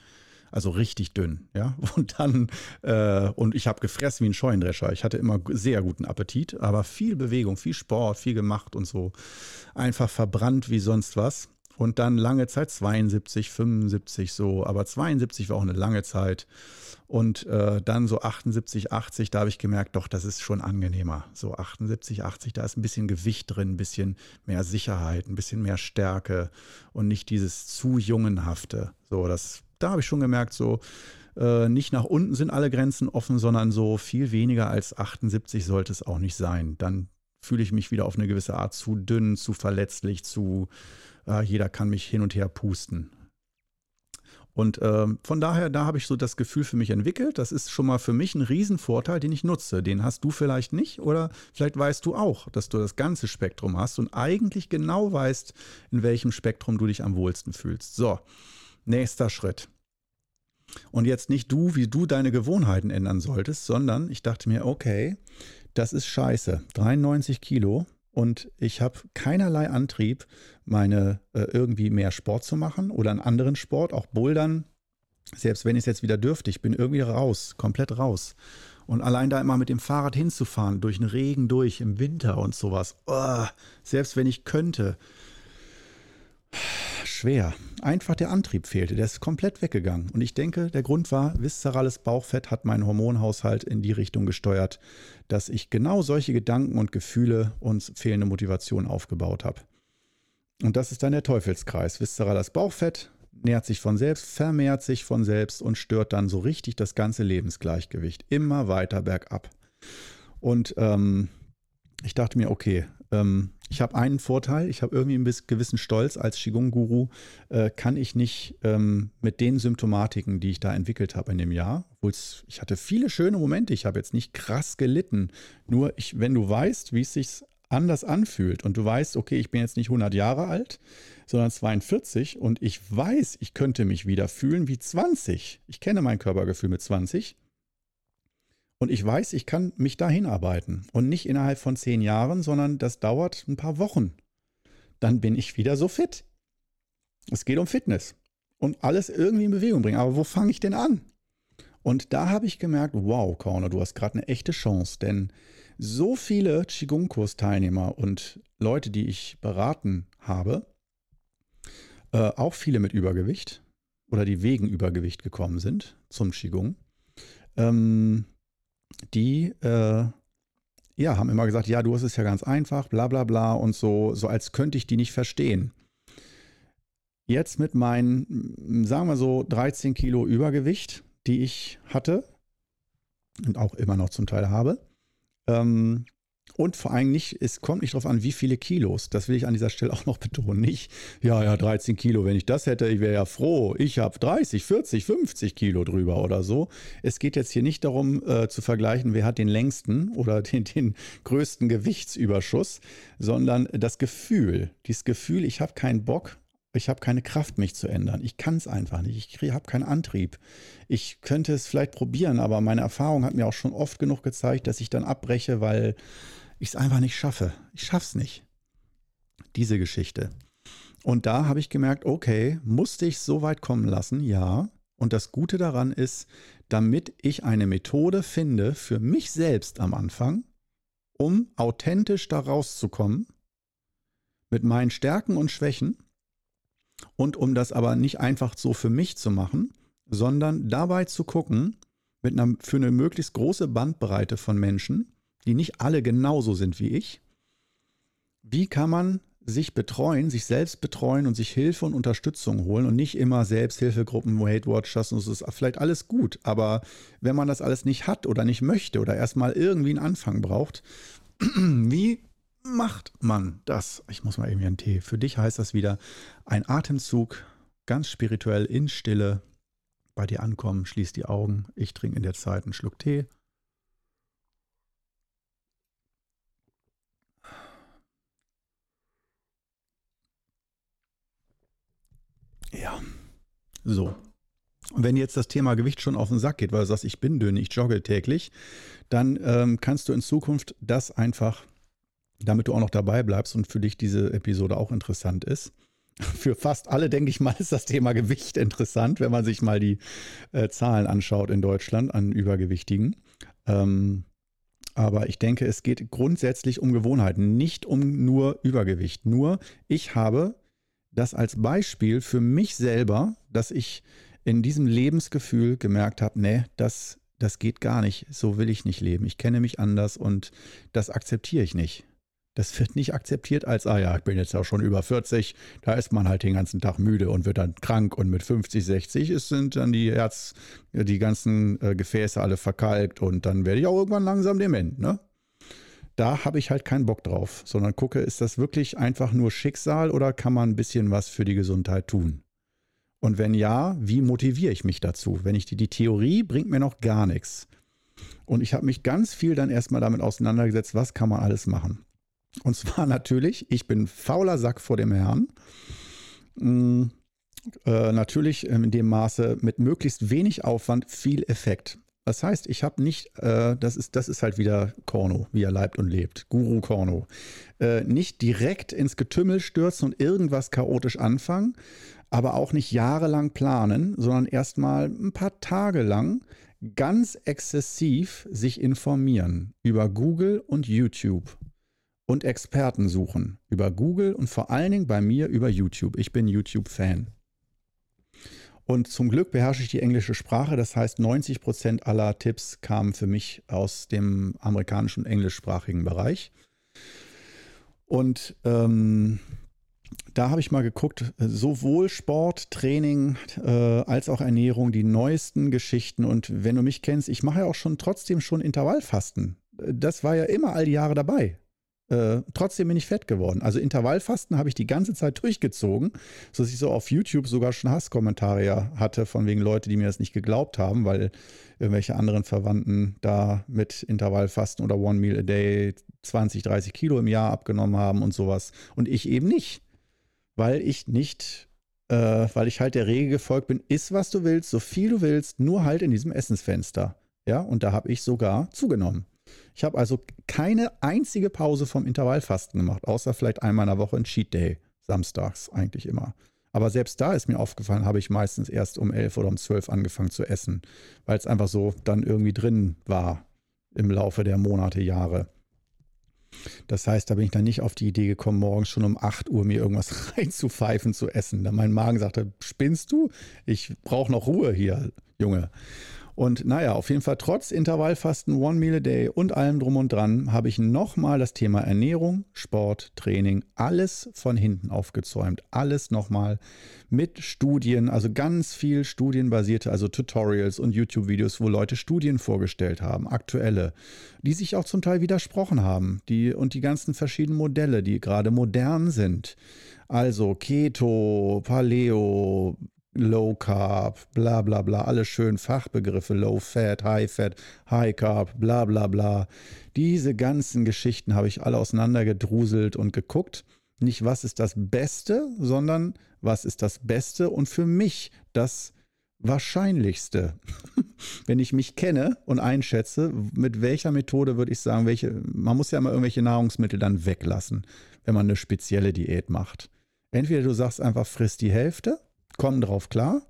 also richtig dünn, ja. [LAUGHS] Und dann, äh, und ich habe gefressen wie ein Scheunendrescher. Ich hatte immer sehr guten Appetit, aber viel Bewegung, viel Sport, viel gemacht und so. Einfach verbrannt wie sonst was. Und dann lange Zeit 72, 75 so, aber 72 war auch eine lange Zeit. Und äh, dann so 78, 80, da habe ich gemerkt, doch, das ist schon angenehmer. So 78, 80, da ist ein bisschen Gewicht drin, ein bisschen mehr Sicherheit, ein bisschen mehr Stärke und nicht dieses zu jungenhafte. So, das da habe ich schon gemerkt, so äh, nicht nach unten sind alle Grenzen offen, sondern so viel weniger als 78 sollte es auch nicht sein. Dann fühle ich mich wieder auf eine gewisse Art zu dünn, zu verletzlich, zu äh, jeder kann mich hin und her pusten. Und äh, von daher, da habe ich so das Gefühl für mich entwickelt. Das ist schon mal für mich ein Riesenvorteil, den ich nutze. Den hast du vielleicht nicht oder vielleicht weißt du auch, dass du das ganze Spektrum hast und eigentlich genau weißt, in welchem Spektrum du dich am wohlsten fühlst. So, nächster Schritt. Und jetzt nicht du, wie du deine Gewohnheiten ändern solltest, sondern ich dachte mir, okay, das ist scheiße. 93 Kilo und ich habe keinerlei Antrieb, meine äh, irgendwie mehr Sport zu machen oder einen anderen Sport, auch Bouldern. Selbst wenn ich es jetzt wieder dürfte, ich bin irgendwie raus, komplett raus. Und allein da immer mit dem Fahrrad hinzufahren, durch den Regen durch, im Winter und sowas. Oh, selbst wenn ich könnte. Schwer. Einfach der Antrieb fehlte. Der ist komplett weggegangen. Und ich denke, der Grund war, viszerales Bauchfett hat meinen Hormonhaushalt in die Richtung gesteuert, dass ich genau solche Gedanken und Gefühle und fehlende Motivation aufgebaut habe. Und das ist dann der Teufelskreis. Viszerales Bauchfett nährt sich von selbst, vermehrt sich von selbst und stört dann so richtig das ganze Lebensgleichgewicht. Immer weiter bergab. Und ähm, ich dachte mir, okay, ähm, ich habe einen Vorteil, ich habe irgendwie einen gewissen Stolz als Qigong-Guru, äh, kann ich nicht ähm, mit den Symptomatiken, die ich da entwickelt habe in dem Jahr, obwohl ich hatte viele schöne Momente, ich habe jetzt nicht krass gelitten, nur ich, wenn du weißt, wie es sich anders anfühlt und du weißt, okay, ich bin jetzt nicht 100 Jahre alt, sondern 42 und ich weiß, ich könnte mich wieder fühlen wie 20. Ich kenne mein Körpergefühl mit 20 und ich weiß, ich kann mich dahin arbeiten und nicht innerhalb von 10 Jahren, sondern das dauert ein paar Wochen. Dann bin ich wieder so fit. Es geht um Fitness und alles irgendwie in Bewegung bringen. Aber wo fange ich denn an? Und da habe ich gemerkt, wow, Corner, du hast gerade eine echte Chance, denn so viele Qigong-Kurs-Teilnehmer und Leute, die ich beraten habe, äh, auch viele mit Übergewicht oder die wegen Übergewicht gekommen sind zum Qigong, ähm, die äh, ja, haben immer gesagt, ja, du hast es ja ganz einfach, bla bla bla und so, so als könnte ich die nicht verstehen. Jetzt mit meinen, sagen wir so, 13 Kilo Übergewicht, die ich hatte und auch immer noch zum Teil habe, ähm, und vor allem nicht, es kommt nicht darauf an, wie viele Kilos. Das will ich an dieser Stelle auch noch betonen. Nicht, ja, ja, 13 Kilo, wenn ich das hätte, ich wäre ja froh. Ich habe 30, 40, 50 Kilo drüber oder so. Es geht jetzt hier nicht darum äh, zu vergleichen, wer hat den längsten oder [LAUGHS] den, den größten Gewichtsüberschuss, sondern das Gefühl. Dieses Gefühl, ich habe keinen Bock, ich habe keine Kraft, mich zu ändern. Ich kann es einfach nicht. Ich habe keinen Antrieb. Ich könnte es vielleicht probieren, aber meine Erfahrung hat mir auch schon oft genug gezeigt, dass ich dann abbreche, weil ich es einfach nicht schaffe. Ich schaffe es nicht. Diese Geschichte. Und da habe ich gemerkt, okay, musste ich so weit kommen lassen? Ja. Und das Gute daran ist, damit ich eine Methode finde für mich selbst am Anfang, um authentisch da rauszukommen, mit meinen Stärken und Schwächen, und um das aber nicht einfach so für mich zu machen, sondern dabei zu gucken, mit einer, für eine möglichst große Bandbreite von Menschen, die nicht alle genauso sind wie ich, wie kann man sich betreuen, sich selbst betreuen und sich Hilfe und Unterstützung holen und nicht immer Selbsthilfegruppen, Weight Watchers und so ist vielleicht alles gut, aber wenn man das alles nicht hat oder nicht möchte oder erstmal irgendwie einen Anfang braucht, [CLEARS THROAT] wie macht man das? Ich muss mal irgendwie einen Tee. Für dich heißt das wieder ein Atemzug, ganz spirituell in Stille. Bei dir ankommen, schließ die Augen. Ich trinke in der Zeit einen Schluck Tee. So. Wenn jetzt das Thema Gewicht schon auf den Sack geht, weil du sagst, ich bin dünn, ich jogge täglich, dann ähm, kannst du in Zukunft das einfach damit du auch noch dabei bleibst und für dich diese Episode auch interessant ist. [LAUGHS] Für fast alle, denke ich mal, ist das Thema Gewicht interessant, wenn man sich mal die äh, Zahlen anschaut in Deutschland an Übergewichtigen. Ähm, aber ich denke, es geht grundsätzlich um Gewohnheiten, nicht um nur Übergewicht. Nur ich habe das als Beispiel für mich selber, dass ich in diesem Lebensgefühl gemerkt habe, nee, das, das geht gar nicht. So will ich nicht leben. Ich kenne mich anders und das akzeptiere ich nicht. Das wird nicht akzeptiert als, ah ja, ich bin jetzt ja schon über 40, da ist man halt den ganzen Tag müde und wird dann krank und mit 50, 60 ist, sind dann die Herz, die ganzen äh, Gefäße alle verkalkt und dann werde ich auch irgendwann langsam dement, ne? Da habe ich halt keinen Bock drauf, sondern gucke, ist das wirklich einfach nur Schicksal oder kann man ein bisschen was für die Gesundheit tun? Und wenn ja, wie motiviere ich mich dazu? Wenn ich die, die Theorie bringt mir noch gar nichts. Und ich habe mich ganz viel dann erstmal damit auseinandergesetzt, was kann man alles machen. Und zwar [LAUGHS] natürlich, ich bin fauler Sack vor dem Herrn. Mm, Äh, natürlich in dem Maße mit möglichst wenig Aufwand viel Effekt. Das heißt, ich habe nicht, äh, das, ist, das ist halt wieder Korno, wie er leibt und lebt, Guru Korno. Äh, nicht direkt ins Getümmel stürzen und irgendwas chaotisch anfangen, aber auch nicht jahrelang planen, sondern erstmal ein paar Tage lang ganz exzessiv sich informieren über Google und YouTube und Experten suchen. Über Google und vor allen Dingen bei mir über YouTube. Ich bin YouTube-Fan. Und zum Glück beherrsche ich die englische Sprache. Das heißt, 90 Prozent aller Tipps kamen für mich aus dem amerikanischen und englischsprachigen Bereich. Und ähm, da habe ich mal geguckt, sowohl Sport, Training äh, als auch Ernährung, die neuesten Geschichten. Und wenn du mich kennst, ich mache ja auch schon trotzdem schon Intervallfasten. Das war ja immer all die Jahre dabei. Äh, trotzdem bin ich fett geworden. Also Intervallfasten habe ich die ganze Zeit durchgezogen, sodass ich so auf YouTube sogar schon Hasskommentare hatte von wegen Leute, die mir das nicht geglaubt haben, weil irgendwelche anderen Verwandten da mit Intervallfasten oder One Meal a Day 20, 30 Kilo im Jahr abgenommen haben und sowas. Und ich eben nicht, weil ich nicht, äh, weil ich halt der Regel gefolgt bin, iss was du willst, so viel du willst, nur halt in diesem Essensfenster. Ja, und da habe ich sogar zugenommen. Ich habe also keine einzige Pause vom Intervallfasten gemacht, außer vielleicht einmal in der Woche ein Cheat Day, samstags eigentlich immer. Aber selbst da ist mir aufgefallen, habe ich meistens erst um elf oder um zwölf angefangen zu essen, weil es einfach so dann irgendwie drin war im Laufe der Monate, Jahre. Das heißt, da bin ich dann nicht auf die Idee gekommen, morgens schon um 8 Uhr mir irgendwas [LAUGHS] reinzupfeifen zu essen. Da mein Magen sagte, spinnst du? Ich brauche noch Ruhe hier, Junge. Und naja, auf jeden Fall trotz Intervallfasten, One Meal a Day und allem drum und dran habe ich nochmal das Thema Ernährung, Sport, Training, alles von hinten aufgezäumt. Alles nochmal mit Studien, also ganz viel studienbasierte, also Tutorials und YouTube-Videos, wo Leute Studien vorgestellt haben, aktuelle, die sich auch zum Teil widersprochen haben. Die, und die ganzen verschiedenen Modelle, die gerade modern sind. Also Keto, Paleo, Low Carb, bla bla bla, alle schön Fachbegriffe, Low Fat, High Fat, High Carb, bla bla bla. Diese ganzen Geschichten habe ich alle auseinandergedruselt und geguckt. Nicht, was ist das Beste, sondern was ist das Beste und für mich das Wahrscheinlichste. [LAUGHS] Wenn ich mich kenne und einschätze, mit welcher Methode würde ich sagen, welche, man muss ja immer irgendwelche Nahrungsmittel dann weglassen, wenn man eine spezielle Diät macht. Entweder du sagst einfach, frisst die Hälfte kommen drauf klar.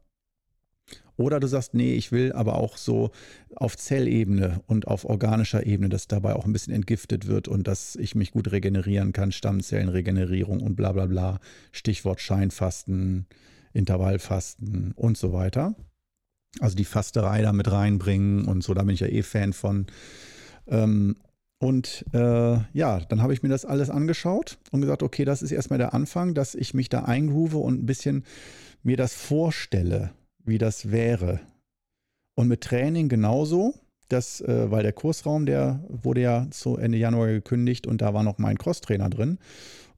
Oder du sagst, nee, ich will aber auch so auf Zellebene und auf organischer Ebene, dass dabei auch ein bisschen entgiftet wird und dass ich mich gut regenerieren kann, Stammzellenregenerierung und bla bla bla. Stichwort Scheinfasten, Intervallfasten und so weiter. Also die Fasterei da mit reinbringen und so, da bin ich ja eh Fan von. Ähm, und äh, ja, dann habe ich mir das alles angeschaut und gesagt, okay, das ist erstmal der Anfang, dass ich mich da eingroove und ein bisschen mir das vorstelle, wie das wäre. Und mit Training genauso, das, äh, weil der Kursraum, der wurde ja zu Ende Januar gekündigt und da war noch mein Crosstrainer drin.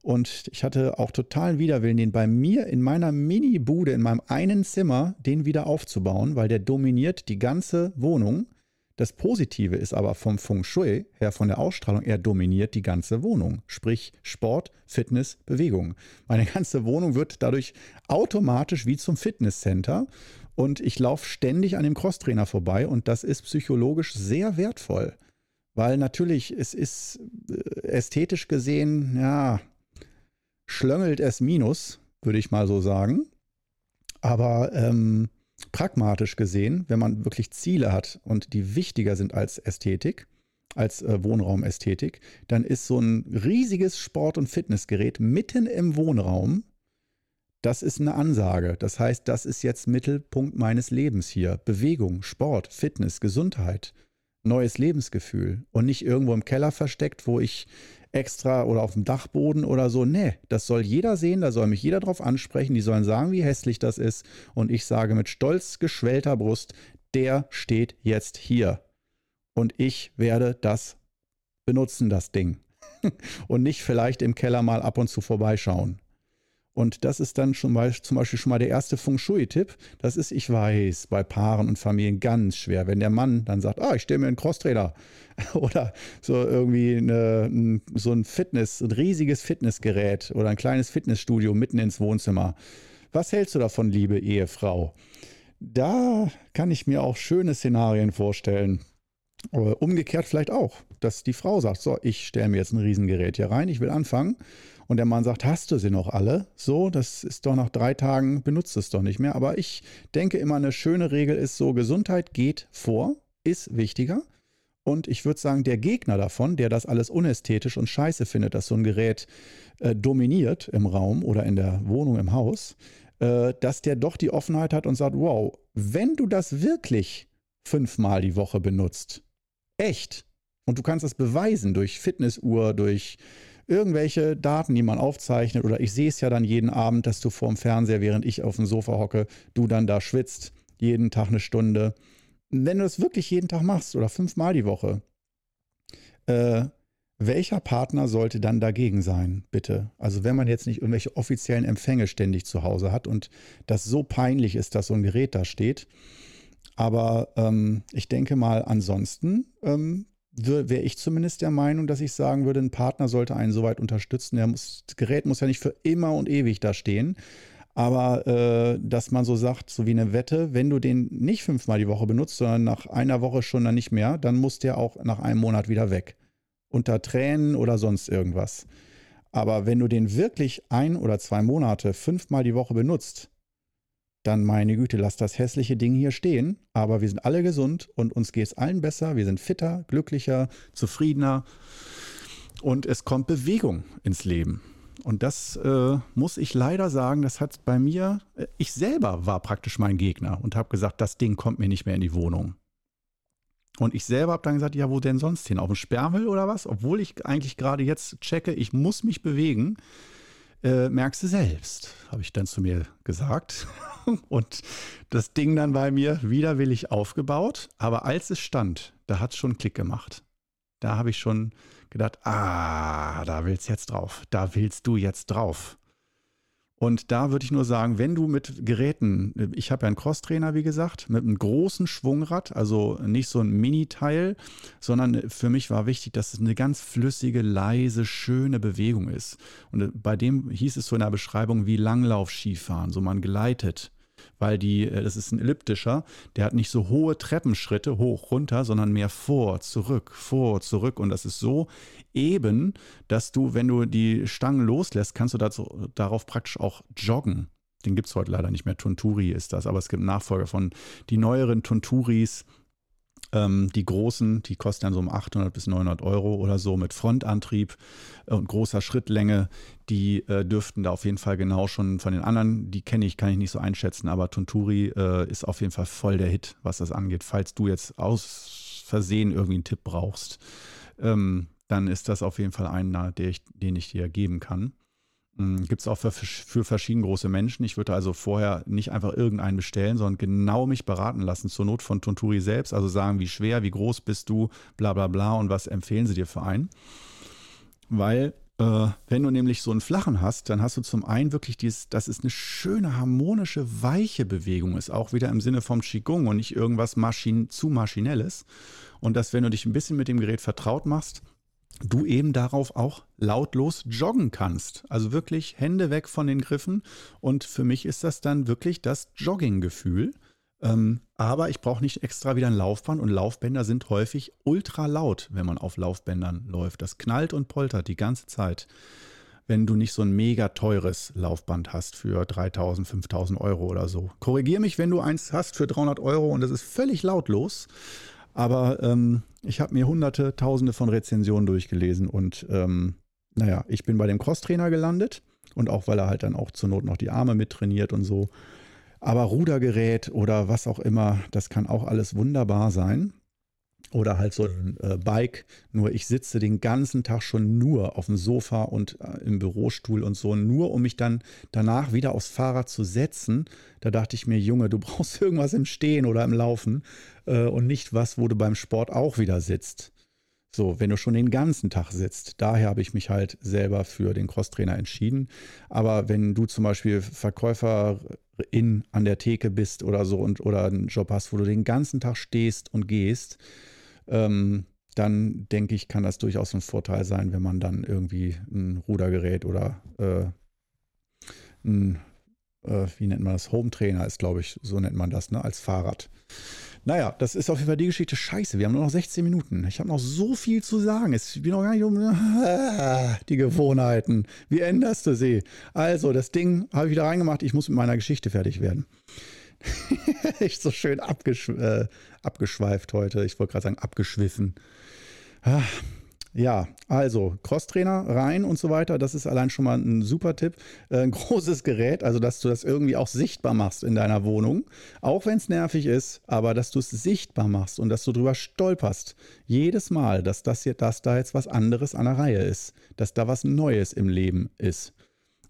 Und ich hatte auch totalen Widerwillen, den bei mir in meiner Mini-Bude, in meinem einen Zimmer, den wieder aufzubauen, weil der dominiert die ganze Wohnung. Das Positive ist aber vom Feng Shui her, von der Ausstrahlung, er dominiert die ganze Wohnung. Sprich Sport, Fitness, Bewegung. Meine ganze Wohnung wird dadurch automatisch wie zum Fitnesscenter und ich laufe ständig an dem Crosstrainer vorbei und das ist psychologisch sehr wertvoll. Weil natürlich, es ist äh, ästhetisch gesehen, ja, schlöngelt es minus, würde ich mal so sagen. Aber ähm, pragmatisch gesehen, wenn man wirklich Ziele hat und die wichtiger sind als Ästhetik, als äh, Wohnraumästhetik, dann ist so ein riesiges Sport- und Fitnessgerät mitten im Wohnraum, das ist eine Ansage. Das heißt, das ist jetzt Mittelpunkt meines Lebens hier. Bewegung, Sport, Fitness, Gesundheit, neues Lebensgefühl und nicht irgendwo im Keller versteckt, wo ich extra oder auf dem Dachboden oder so. Nee, das soll jeder sehen, da soll mich jeder drauf ansprechen, die sollen sagen, wie hässlich das ist. Und ich sage mit stolz geschwellter Brust, der steht jetzt hier. Und ich werde das benutzen, das Ding. [LAUGHS] und nicht vielleicht im Keller mal ab und zu vorbeischauen. Und das ist dann schon mal, zum Beispiel schon mal der erste Feng Shui-Tipp. Das ist, ich weiß, bei Paaren und Familien ganz schwer, wenn der Mann dann sagt, ah, ich stelle mir einen Crosstrainer [LAUGHS] oder so irgendwie eine, so ein Fitness, ein riesiges Fitnessgerät oder ein kleines Fitnessstudio mitten ins Wohnzimmer. Was hältst du davon, liebe Ehefrau? Da kann ich mir auch schöne Szenarien vorstellen. Umgekehrt vielleicht auch, dass die Frau sagt, so, ich stelle mir jetzt ein Riesengerät hier rein, ich will anfangen. Und der Mann sagt, hast du sie noch alle? So, das ist doch nach drei Tagen, benutzt es doch nicht mehr. Aber ich denke immer, eine schöne Regel ist so, Gesundheit geht vor, ist wichtiger. Und ich würde sagen, der Gegner davon, der das alles unästhetisch und scheiße findet, dass so ein Gerät äh, dominiert im Raum oder in der Wohnung, im Haus, äh, dass der doch die Offenheit hat und sagt, wow, wenn du das wirklich fünfmal die Woche benutzt, echt, und du kannst das beweisen durch Fitnessuhr, durch irgendwelche Daten, die man aufzeichnet, oder ich sehe es ja dann jeden Abend, dass du vorm Fernseher, während ich auf dem Sofa hocke, du dann da schwitzt, jeden Tag eine Stunde. Wenn du das wirklich jeden Tag machst oder fünfmal die Woche, äh, welcher Partner sollte dann dagegen sein, bitte? Also wenn man jetzt nicht irgendwelche offiziellen Empfänge ständig zu Hause hat und das so peinlich ist, dass so ein Gerät da steht. Aber ähm, ich denke mal, ansonsten ähm, wäre ich zumindest der Meinung, dass ich sagen würde, ein Partner sollte einen soweit unterstützen. Muss, das Gerät muss ja nicht für immer und ewig da stehen. Aber äh, dass man so sagt, so wie eine Wette, wenn du den nicht fünfmal die Woche benutzt, sondern nach einer Woche schon dann nicht mehr, dann muss der auch nach einem Monat wieder weg. Unter Tränen oder sonst irgendwas. Aber wenn du den wirklich ein oder zwei Monate fünfmal die Woche benutzt, dann meine Güte, lass das hässliche Ding hier stehen. Aber wir sind alle gesund und uns geht es allen besser. Wir sind fitter, glücklicher, zufriedener. Und es kommt Bewegung ins Leben. Und das äh, muss ich leider sagen, das hat bei mir, äh, ich selber war praktisch mein Gegner und habe gesagt, das Ding kommt mir nicht mehr in die Wohnung. Und ich selber habe dann gesagt, ja, wo denn sonst hin? Auf dem Sperrmüll oder was? Obwohl ich eigentlich gerade jetzt checke, ich muss mich bewegen. Äh, merkst du selbst, habe ich dann zu mir gesagt. [LAUGHS] Und das Ding dann bei mir widerwillig aufgebaut. Aber als es stand, da hat es schon Klick gemacht. Da habe ich schon gedacht, ah, da willst du jetzt drauf. Da willst du jetzt drauf. Und da würde ich nur sagen, wenn du mit Geräten, ich habe ja einen Crosstrainer, wie gesagt, mit einem großen Schwungrad, also nicht so ein Mini-Teil, sondern für mich war wichtig, dass es eine ganz flüssige, leise, schöne Bewegung ist. Und bei dem hieß es so in der Beschreibung wie Langlauf-Skifahren, so man gleitet weil die, äh, das ist ein elliptischer, der hat nicht so hohe Treppenschritte hoch, runter, sondern mehr vor, zurück, vor, zurück. Und das ist so eben, dass du, wenn du die Stangen loslässt, kannst du dazu, darauf praktisch auch joggen. Den gibt es heute leider nicht mehr. Tunturi ist das, aber es gibt Nachfolger von die neueren Tunturis ähm, die großen, die kosten dann so um 800 bis 900 Euro oder so mit Frontantrieb und großer Schrittlänge. Die äh, dürften da auf jeden Fall genau schon von den anderen, die kenne ich, kann ich nicht so einschätzen, aber Tunturi äh, ist auf jeden Fall voll der Hit, was das angeht. Falls du jetzt aus Versehen irgendwie einen Tipp brauchst, ähm, dann ist das auf jeden Fall einer, ich, den ich dir geben kann. Hm, Gibt es auch für, für verschieden große Menschen. Ich würde also vorher nicht einfach irgendeinen bestellen, sondern genau mich beraten lassen, zur Not von Tonturi selbst. Also sagen, wie schwer, wie groß bist du, bla bla bla und was empfehlen sie dir für einen. Weil, äh, wenn du nämlich so einen flachen hast, dann hast du zum einen wirklich dieses, dass es eine schöne, harmonische, weiche Bewegung ist, auch wieder im Sinne vom Qigong und nicht irgendwas Maschin zu maschinelles. Und dass, wenn du dich ein bisschen mit dem Gerät vertraut machst, du eben darauf auch lautlos joggen kannst. Also wirklich Hände weg von den Griffen. Und für mich ist das dann wirklich das Jogginggefühl. Ähm, aber ich brauche nicht extra wieder ein Laufband und Laufbänder sind häufig ultra laut, wenn man auf Laufbändern läuft. Das knallt und poltert die ganze Zeit, wenn du nicht so ein mega teures Laufband hast für 3000, 5000 Euro oder so. Korrigier mich, wenn du eins hast für 300 Euro und es ist völlig lautlos. Aber ähm, ich habe mir hunderte, tausende von Rezensionen durchgelesen und ähm, naja, ich bin bei dem Crosstrainer gelandet und auch weil er halt dann auch zur Not noch die Arme mittrainiert und so. Aber Rudergerät oder was auch immer, das kann auch alles wunderbar sein oder halt so ein äh, Bike. Nur ich sitze den ganzen Tag schon nur auf dem Sofa und äh, im Bürostuhl und so, nur um mich dann danach wieder aufs Fahrrad zu setzen. Da dachte ich mir, Junge, du [LAUGHS] brauchst irgendwas im Stehen oder im Laufen äh, und nicht was, wo du beim Sport auch wieder sitzt. So, wenn du schon den ganzen Tag sitzt. Daher habe ich mich halt selber für den Crosstrainer entschieden. Aber wenn du zum Beispiel Verkäuferin an der Theke bist oder so und oder einen Job hast, wo du den ganzen Tag stehst und gehst, ähm, dann denke ich, kann das durchaus ein Vorteil sein, wenn man dann irgendwie ein Rudergerät oder äh, ein äh, wie nennt man das? Home Trainer ist, glaube ich, so nennt man das, ne? Als Fahrrad. Naja, das ist auf jeden Fall die Geschichte. Scheiße, wir haben nur noch 16 Minuten. Ich habe noch so viel zu sagen. Es bin noch gar nicht um [LAUGHS] die Gewohnheiten. Wie änderst du sie? Also, das Ding habe ich wieder reingemacht. Ich muss mit meiner Geschichte fertig werden. [LAUGHS] Echt so schön abgesch äh, abgeschweift heute. Ich wollte gerade sagen, abgeschwiffen. Ah, ja, also Crosstrainer rein und so weiter, das ist allein schon mal ein super Tipp. Äh, ein großes Gerät, also dass du das irgendwie auch sichtbar machst in deiner Wohnung, auch wenn es nervig ist, aber dass du es sichtbar machst und dass du drüber stolperst. Jedes Mal, dass das hier, dass da jetzt was anderes an der Reihe ist, dass da was Neues im Leben ist.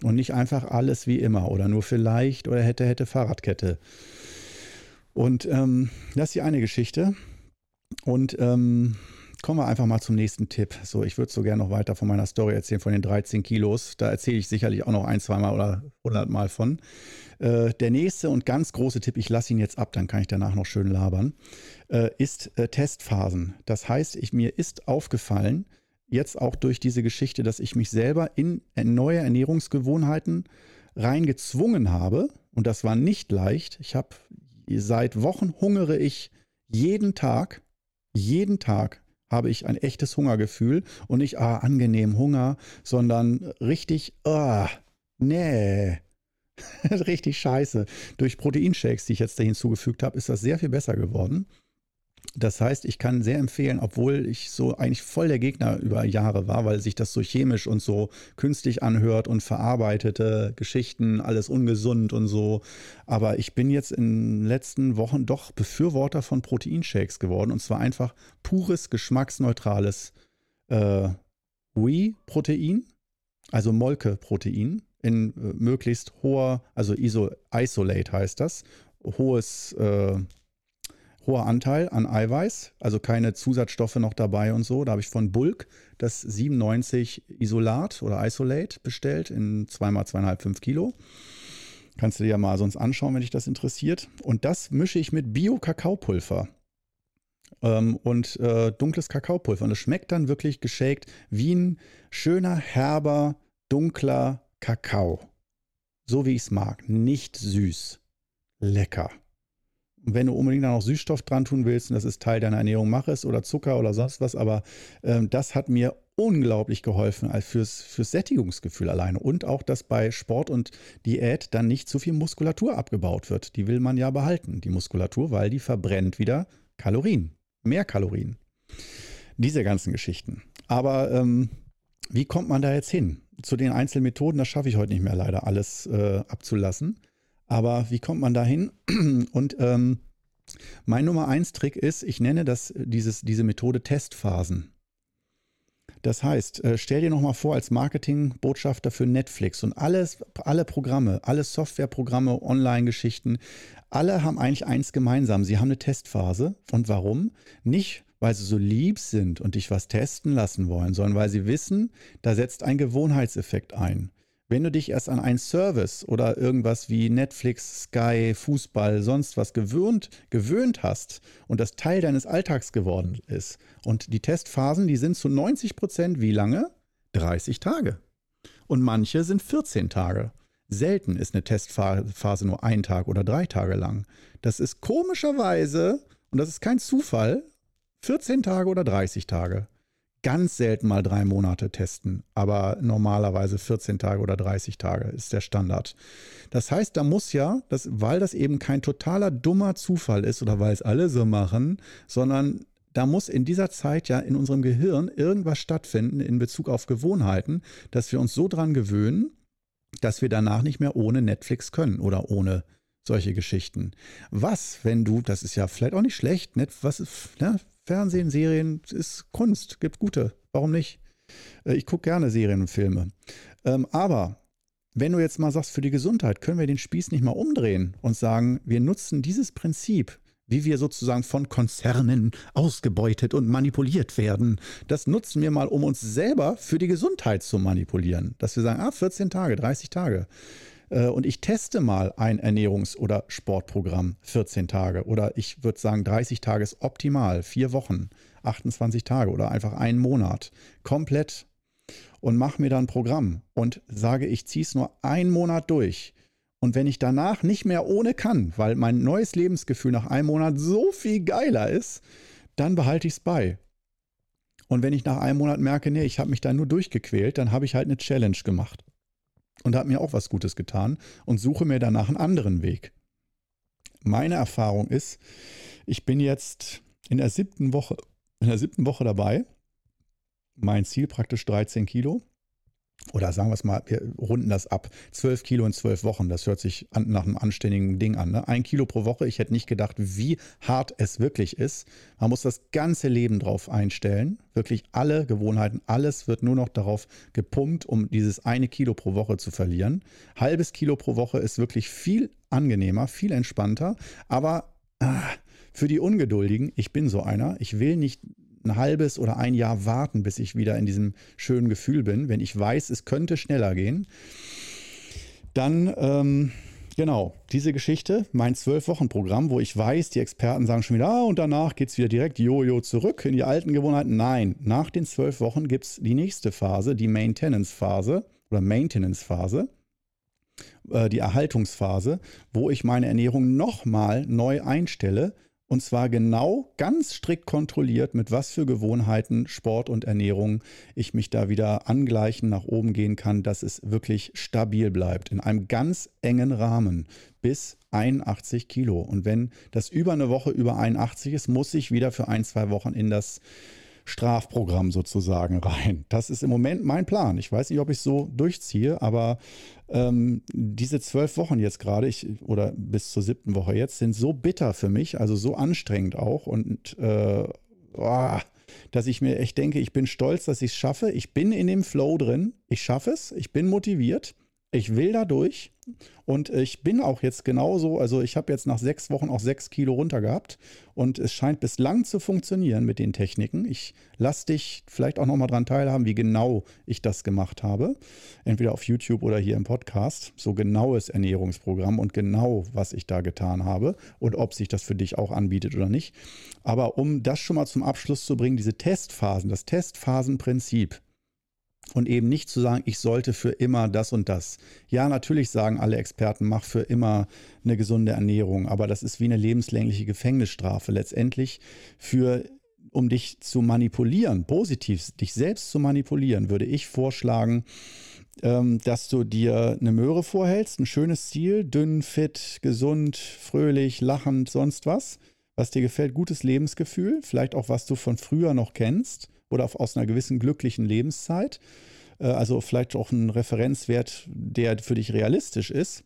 Und nicht einfach alles wie immer oder nur vielleicht oder hätte, hätte Fahrradkette. Und ähm, das ist die eine Geschichte. Und ähm, Kommen wir einfach mal zum nächsten Tipp. So, ich würde so gerne noch weiter von meiner Story erzählen, von den 13 Kilos. Da erzähle ich sicherlich auch noch ein, zweimal oder 100 Mal von. Äh, der nächste und ganz große Tipp, ich lasse ihn jetzt ab, dann kann ich danach noch schön labern, äh, ist äh, Testphasen. Das heißt, ich, mir ist aufgefallen, jetzt auch durch diese Geschichte, dass ich mich selber in neue Ernährungsgewohnheiten reingezwungen habe. Und das war nicht leicht. Ich habe seit Wochen hungere ich jeden Tag, jeden Tag habe ich ein echtes Hungergefühl und nicht, ah, angenehm Hunger, sondern richtig, ah, nee. [LAUGHS] richtig scheiße. Durch Proteinshakes, die ich jetzt da hinzugefügt habe, ist das sehr viel besser geworden. Das heißt, ich kann sehr empfehlen, obwohl ich so eigentlich voll der Gegner über Jahre war, weil sich das so chemisch und so künstlich anhört und verarbeitete Geschichten, alles ungesund und so. Aber ich bin jetzt in den letzten Wochen doch Befürworter von Proteinshakes geworden und zwar einfach pures, geschmacksneutrales äh, Whey-Protein, also Molke-Protein in äh, möglichst hoher, also Iso Isolate heißt das, hohes äh, hoher Anteil an Eiweiß, also keine Zusatzstoffe noch dabei und so. Da habe ich von Bulk das 97 Isolat oder Isolate bestellt in 2x2,5 5 Kilo. Kannst du dir ja mal sonst anschauen, wenn dich das interessiert. Und das mische ich mit Bio-Kakaopulver ähm, und äh, dunkles Kakaopulver. Und es schmeckt dann wirklich geschakt wie ein schöner, herber, dunkler Kakao. So wie ich es mag. Nicht süß. Lecker wenn du unbedingt noch Süßstoff dran tun willst, und das ist Teil deiner Ernährung, mach es oder Zucker oder sonst was, aber ähm, das hat mir unglaublich geholfen fürs, fürs Sättigungsgefühl alleine und auch, dass bei Sport und Diät dann nicht zu viel Muskulatur abgebaut wird. Die will man ja behalten, die Muskulatur, weil die verbrennt wieder Kalorien, mehr Kalorien. Diese ganzen Geschichten. Aber ähm, wie kommt man da jetzt hin? Zu den einzelnen Methoden, das schaffe ich heute nicht mehr leider alles äh, abzulassen. Aber wie kommt man da hin? [CLEARS THROAT] Und ähm, mein Nummer eins Trick ist, ich nenne das dieses, diese Methode Testphasen. Das heißt, äh, stell dir nochmal vor, als Marketingbotschafter für Netflix und alles, alle Programme, alle Softwareprogramme, Online-Geschichten, alle haben eigentlich eins gemeinsam. Sie haben eine Testphase. Und warum? Nicht, weil sie so lieb sind und dich was testen lassen wollen, sondern weil sie wissen, da setzt ein Gewohnheitseffekt ein. Wenn du dich erst an einen Service oder irgendwas wie Netflix, Sky, Fußball, sonst was gewöhnt, gewöhnt hast und das Teil deines Alltags geworden ist und die Testphasen, die sind zu 90 Prozent wie lange? 30 Tage. Und manche sind 14 Tage. Selten ist eine Testphase nur ein Tag oder drei Tage lang. Das ist komischerweise, und das ist kein Zufall, 14 Tage oder 30 Tage ganz selten mal drei Monate testen, aber normalerweise 14 Tage oder 30 Tage ist der Standard. Das heißt, da muss ja, das, weil das eben kein totaler dummer Zufall ist oder weil es alle so machen, sondern da muss in dieser Zeit ja in unserem Gehirn irgendwas stattfinden in Bezug auf Gewohnheiten, dass wir uns so dran gewöhnen, dass wir danach nicht mehr ohne Netflix können oder ohne solche Geschichten. Was, wenn du, das ist ja vielleicht auch nicht schlecht, net, was, ne, Fernsehen, Serien ist Kunst, gibt gute. Warum nicht? Äh, ich gucke gerne Serien und Filme. Ähm, aber wenn du jetzt mal sagst, für die Gesundheit können wir den Spieß nicht mal umdrehen und sagen, wir nutzen dieses Prinzip, wie wir sozusagen von Konzernen ausgebeutet und manipuliert werden. Das nutzen wir mal, um uns selber für die Gesundheit zu manipulieren. Dass wir sagen, ah, 14 Tage, 30 Tage. Äh, und ich teste mal ein Ernährungs- oder Sportprogramm 14 Tage oder ich würde sagen 30 Tage ist optimal, vier Wochen, 28 Tage oder einfach einen Monat komplett und mache mir dann ein Programm und sage, ich ziehe es nur einen Monat durch. Und wenn ich danach nicht mehr ohne kann, weil mein neues Lebensgefühl nach einem Monat so viel geiler ist, dann behalte ich es bei. Und wenn ich nach einem Monat merke, nee, ich habe mich da nur durchgequält, dann habe ich halt eine Challenge gemacht. Und habe mir auch was Gutes getan und suche mir danach einen anderen Weg. Meine Erfahrung ist, ich bin jetzt in der siebten Woche, in der siebten Woche dabei. Mein Ziel praktisch 13 Kilo oder sagen wir es mal, wir runden das ab. 12 Kilo in 12 Wochen, das hört sich an, nach einem anständigen Ding an. Ne? Ein Kilo pro Woche, ich hätte nicht gedacht, wie hart es wirklich ist. Man muss das ganze Leben drauf einstellen. Wirklich alle Gewohnheiten, alles wird nur noch darauf gepumpt, um dieses eine Kilo pro Woche zu verlieren. Halbes Kilo pro Woche ist wirklich viel angenehmer, viel entspannter. Aber ah, für die Ungeduldigen, ich bin so einer, ich will nicht ein halbes oder ein Jahr warten, bis ich wieder in diesem schönen Gefühl bin, wenn ich weiß, es könnte schneller gehen, dann ähm, genau diese Geschichte, mein Zwölf-Wochen-Programm, wo ich weiß, die Experten sagen schon wieder, ah, und danach geht es wieder direkt Jojo zurück in die alten Gewohnheiten. Nein, nach den zwölf Wochen gibt es die nächste Phase, die Maintenance-Phase oder Maintenance-Phase äh, die Erhaltungsphase, wo ich meine Ernährung nochmal neu einstelle, und zwar genau ganz strikt kontrolliert, mit was für Gewohnheiten, Sport und Ernährung ich mich da wieder angleichen, nach oben gehen kann, dass es wirklich stabil bleibt. In einem ganz engen Rahmen bis 81 Kilo. Und wenn das über eine Woche über 81 ist, muss ich wieder für ein, zwei Wochen in das Strafprogramm sozusagen rein. Das ist im Moment mein Plan. Ich weiß nicht, ob ich es so durchziehe, aber ähm, diese zwölf Wochen jetzt gerade, oder bis zur siebten Woche jetzt, sind so bitter für mich, also so anstrengend auch und äh, oh, dass ich mir echt denke, ich bin stolz, dass ich es schaffe. Ich bin in dem Flow drin. Ich schaffe es. Ich bin motiviert. Ich will da durch. Und ich bin auch jetzt genauso, also ich habe jetzt nach sechs Wochen auch sechs Kilo runter gehabt und es scheint bislang zu funktionieren mit den Techniken. Ich lasse dich vielleicht auch nochmal dran teilhaben, wie genau ich das gemacht habe. Entweder auf YouTube oder hier im Podcast. So genaues Ernährungsprogramm und genau, was ich da getan habe und ob sich das für dich auch anbietet oder nicht. Aber um das schon mal zum Abschluss zu bringen, diese Testphasen, das Testphasenprinzip, und eben nicht zu sagen, ich sollte für immer das und das. Ja, natürlich sagen alle Experten, mach für immer eine gesunde Ernährung, aber das ist wie eine lebenslängliche Gefängnisstrafe. Letztendlich für um dich zu manipulieren, positiv dich selbst zu manipulieren, würde ich vorschlagen, ähm, dass du dir eine Möhre vorhältst, ein schönes Ziel, dünn, fit, gesund, fröhlich, lachend, sonst was, was dir gefällt, gutes Lebensgefühl, vielleicht auch was du von früher noch kennst oder aus einer gewissen glücklichen Lebenszeit. Äh, also vielleicht auch ein Referenzwert, der für dich realistisch ist.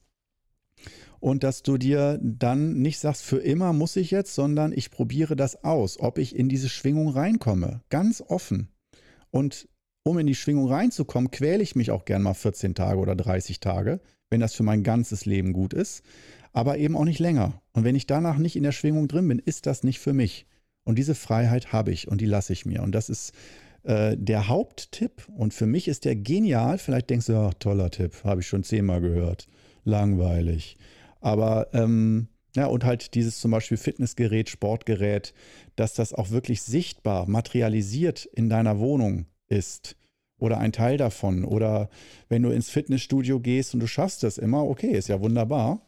Und dass du dir dann nicht sagst, für immer muss ich jetzt, sondern ich probiere das aus, ob ich in diese Schwingung reinkomme. Ganz offen. Und um in die Schwingung reinzukommen, quäle ich mich auch gern mal 14 Tage oder 30 Tage, wenn das für mein ganzes Leben gut ist, aber eben auch nicht länger. Und wenn ich danach nicht in der Schwingung drin bin, ist das nicht für mich. Und diese Freiheit habe ich und die lasse ich mir. Und das ist äh, der Haupttipp. Und für mich ist der genial. Vielleicht denkst du, ach, toller Tipp, habe ich schon zehnmal gehört. Langweilig. Aber ähm, ja, und halt dieses zum Beispiel Fitnessgerät, Sportgerät, dass das auch wirklich sichtbar, materialisiert in deiner Wohnung ist oder ein Teil davon. Oder wenn du ins Fitnessstudio gehst und du schaffst das immer, okay, ist ja wunderbar.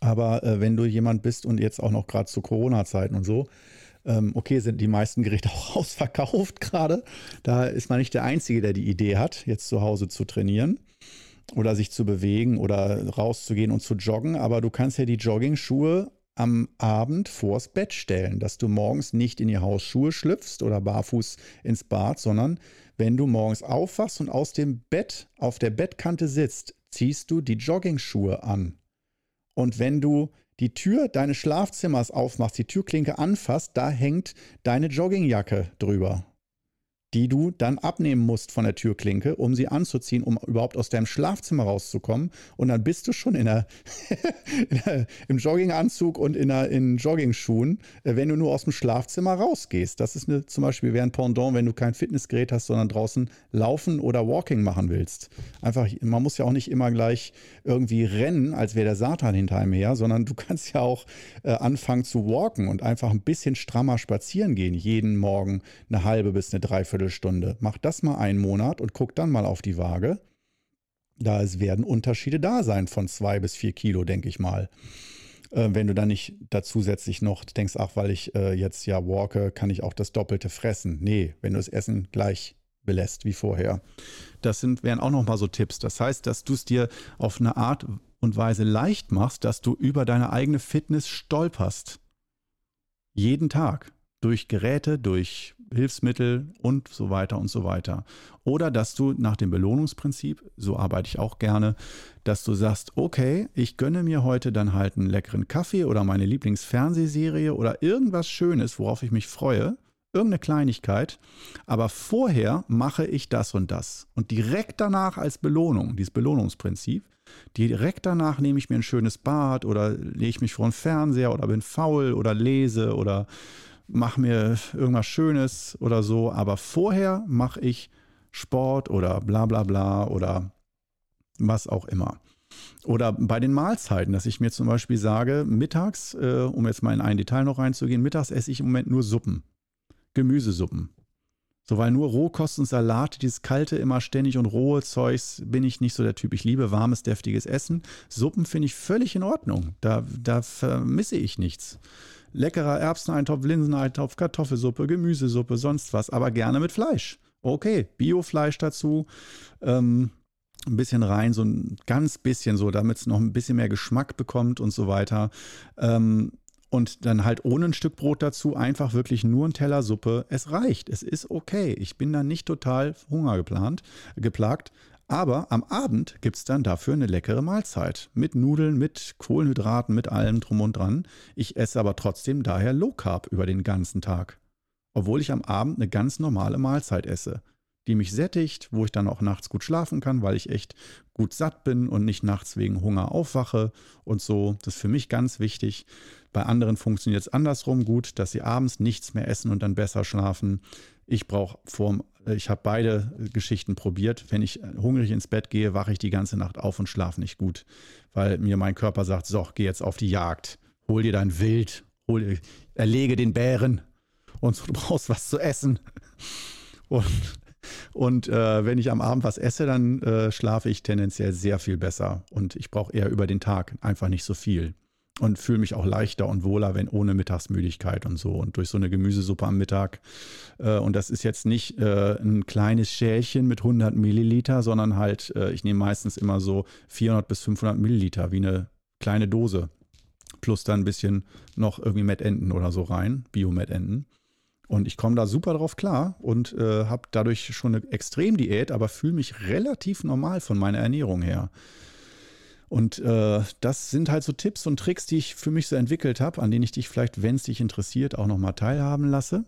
Aber äh, wenn du jemand bist und jetzt auch noch gerade zu Corona-Zeiten und so, ähm, okay, sind die meisten Geräte [LAUGHS] auch ausverkauft gerade. Da ist man nicht der Einzige, der die Idee hat, jetzt zu Hause zu trainieren oder sich zu bewegen oder rauszugehen und zu joggen. Aber du kannst ja die Jogging-Schuhe am Abend vors Bett stellen, dass du morgens nicht in die Hausschuhe schlüpfst oder barfuß ins Bad, sondern wenn du morgens aufwachst und aus dem Bett auf der Bettkante sitzt, ziehst du die Jogging-Schuhe an. Und wenn du die Tür deines Schlafzimmers aufmachst, die Türklinke anfasst, da hängt deine Joggingjacke drüber die du dann abnehmen musst von der Türklinke, um sie anzuziehen, um überhaupt aus deinem Schlafzimmer rauszukommen. Und dann bist du schon in der, [LAUGHS] in der im Jogginganzug und in, der, in Joggingschuhen, äh, wenn du nur aus dem Schlafzimmer rausgehst. Das ist eine, zum Beispiel wäre ein Pendant, wenn du kein Fitnessgerät hast, sondern draußen laufen oder Walking machen willst. Einfach, man muss ja auch nicht immer gleich irgendwie rennen, als wäre der Satan hinter einem her, sondern du [LAUGHS] kannst ja auch äh, anfangen zu walken und einfach ein bisschen strammer spazieren gehen, jeden Morgen eine halbe bis eine Dreiviertel Dreiviertelstunde. Mach das mal einen Monat und guck dann mal auf die Waage. Da es werden Unterschiede da sein von zwei bis vier Kilo, denke ich mal. Äh, wenn du dann nicht da zusätzlich noch denkst, ach, weil ich äh, jetzt ja walke, kann ich auch das Doppelte fressen. Nee, wenn du das Essen gleich belässt wie vorher. Das sind, wären auch nochmal so Tipps. Das heißt, dass du es dir auf eine Art und Weise leicht machst, dass du über deine eigene Fitness stolperst. Jeden Tag. Durch Geräte, durch Hilfsmittel und so weiter und so weiter. Oder dass du nach dem Belohnungsprinzip, so arbeite ich auch gerne, dass du sagst, okay, ich gönne mir heute dann halt einen leckeren Kaffee oder meine Lieblingsfernsehserie oder irgendwas Schönes, worauf ich mich freue, irgendeine Kleinigkeit, aber vorher mache ich das und das. Und direkt danach als Belohnung, dieses Belohnungsprinzip, direkt danach nehme ich mir ein schönes Bad oder lege ich mich vor den Fernseher oder bin faul oder lese oder mache mir irgendwas Schönes oder so, aber vorher mache ich Sport oder bla bla bla oder was auch immer. Oder bei den Mahlzeiten, dass ich mir zum Beispiel sage, mittags, äh, um jetzt mal in ein Detail noch reinzugehen, mittags esse ich im Moment nur Suppen, Gemüsesuppen. So, weil nur Rohkost und Salat, dieses kalte, immer ständig und rohe Zeugs, bin ich nicht so der Typ. Ich liebe warmes, deftiges Essen. Suppen finde ich völlig in Ordnung. Da, da vermisse ich nichts leckerer Erbseneintopf, Linseneintopf, Kartoffelsuppe, Gemüsesuppe, sonst was, aber gerne mit Fleisch. Okay, Biofleisch dazu, ähm, ein bisschen rein, so ein ganz bisschen so, damit es noch ein bisschen mehr Geschmack bekommt und so weiter. Ähm, und dann halt ohne ein Stück Brot dazu, einfach wirklich nur ein Teller Suppe. Es reicht, es ist okay. Ich bin da nicht total Hunger geplant, geplagt. Aber am Abend gibt es dann dafür eine leckere Mahlzeit. Mit Nudeln, mit Kohlenhydraten, mit allem drum und dran. Ich esse aber trotzdem daher Low Carb über den ganzen Tag. Obwohl ich am Abend eine ganz normale Mahlzeit esse, die mich sättigt, wo ich dann auch nachts gut schlafen kann, weil ich echt gut satt bin und nicht nachts wegen Hunger aufwache und so. Das ist für mich ganz wichtig. Bei anderen funktioniert es andersrum gut, dass sie abends nichts mehr essen und dann besser schlafen. Ich brauche vorm ich habe beide Geschichten probiert. Wenn ich hungrig ins Bett gehe, wache ich die ganze Nacht auf und schlafe nicht gut, weil mir mein Körper sagt, so, geh jetzt auf die Jagd, hol dir dein Wild, hol, erlege den Bären und du [LAUGHS] brauchst was zu essen. Und, und äh, wenn ich am Abend was esse, dann äh, schlafe ich tendenziell sehr viel besser und ich brauche eher über den Tag einfach nicht so viel und fühle mich auch leichter und wohler, wenn ohne Mittagsmüdigkeit und so. Und durch so eine Gemüsesuppe am Mittag. Äh, und das ist jetzt nicht äh, ein kleines Schälchen mit 100 Milliliter, sondern halt, äh, ich nehme meistens immer so 400 bis 500 Milliliter, wie eine kleine Dose. Plus dann ein bisschen noch irgendwie Mettenten oder so rein, Bio-Mettenten. Und ich komme da super drauf klar und habe dadurch schon eine Extremdiät, aber fühle mich relativ normal von meiner Ernährung her. Und äh, das sind halt so Tipps und Tricks, die ich für mich so entwickelt habe, an denen ich dich vielleicht, wenn es dich interessiert, auch nochmal teilhaben lasse.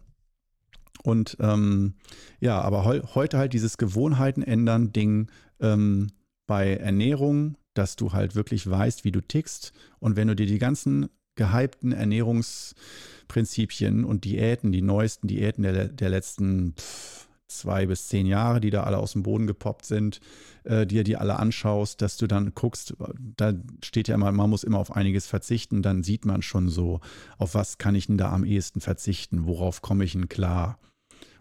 Und ähm, ja, aber he heute halt dieses Gewohnheiten ändern Ding ähm, bei Ernährung, dass du halt wirklich weißt, wie du tickst. Und wenn du dir die ganzen gehypten Ernährungsprinzipien und Diäten, die neuesten Diäten der, der letzten pff, zwei bis zehn Jahre, die da alle aus dem Boden gepoppt sind, äh, dir die alle anschaust, dass du dann guckst, da steht ja immer, man muss immer auf einiges verzichten, dann sieht man schon so, auf was kann ich denn da am ehesten verzichten, worauf komme ich denn klar.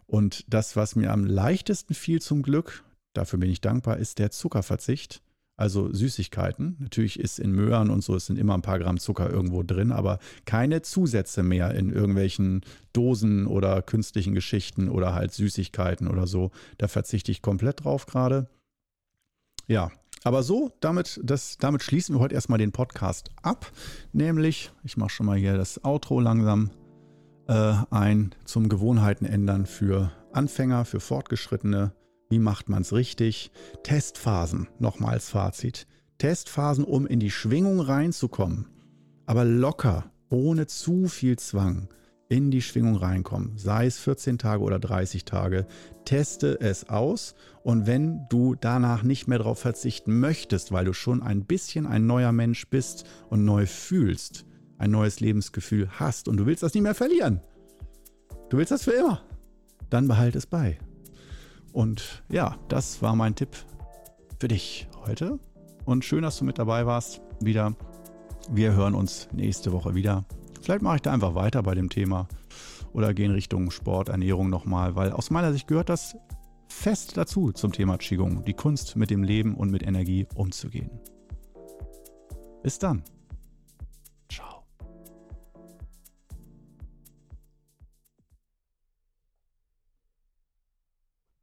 Und das, was mir am leichtesten fiel zum Glück, dafür bin ich dankbar, ist der Zuckerverzicht also Süßigkeiten. Natürlich ist in Möhren und so, es sind immer ein paar Gramm Zucker irgendwo drin, aber keine Zusätze mehr in irgendwelchen Dosen oder künstlichen Geschichten oder halt Süßigkeiten oder so. Da verzichte ich komplett drauf gerade. Ja, aber so, damit, das, damit schließen wir heute erstmal den Podcast ab. Nämlich, ich mache schon mal hier das Outro langsam äh, ein zum Gewohnheiten ändern für Anfänger, für Fortgeschrittene wie macht man es richtig? Testphasen, nochmals Fazit. Testphasen, um in die Schwingung reinzukommen. Aber locker, ohne zu viel Zwang, in die Schwingung reinkommen. Sei es 14 Tage oder 30 Tage. Teste es aus. Und wenn du danach nicht mehr darauf verzichten möchtest, weil du schon ein bisschen ein neuer Mensch bist und neu fühlst, ein neues Lebensgefühl hast und du willst das nicht mehr verlieren, du willst das für immer, dann behalte es bei. Und ja, das war mein Tipp für dich heute. Und schön, dass du mit dabei warst. Wieder. Wir hören uns nächste Woche wieder. Vielleicht mache ich da einfach weiter bei dem Thema oder gehe in Richtung Sport, Ernährung nochmal, weil aus meiner Sicht gehört das fest dazu zum Thema Qigong, die Kunst mit dem Leben und mit Energie umzugehen. Bis dann.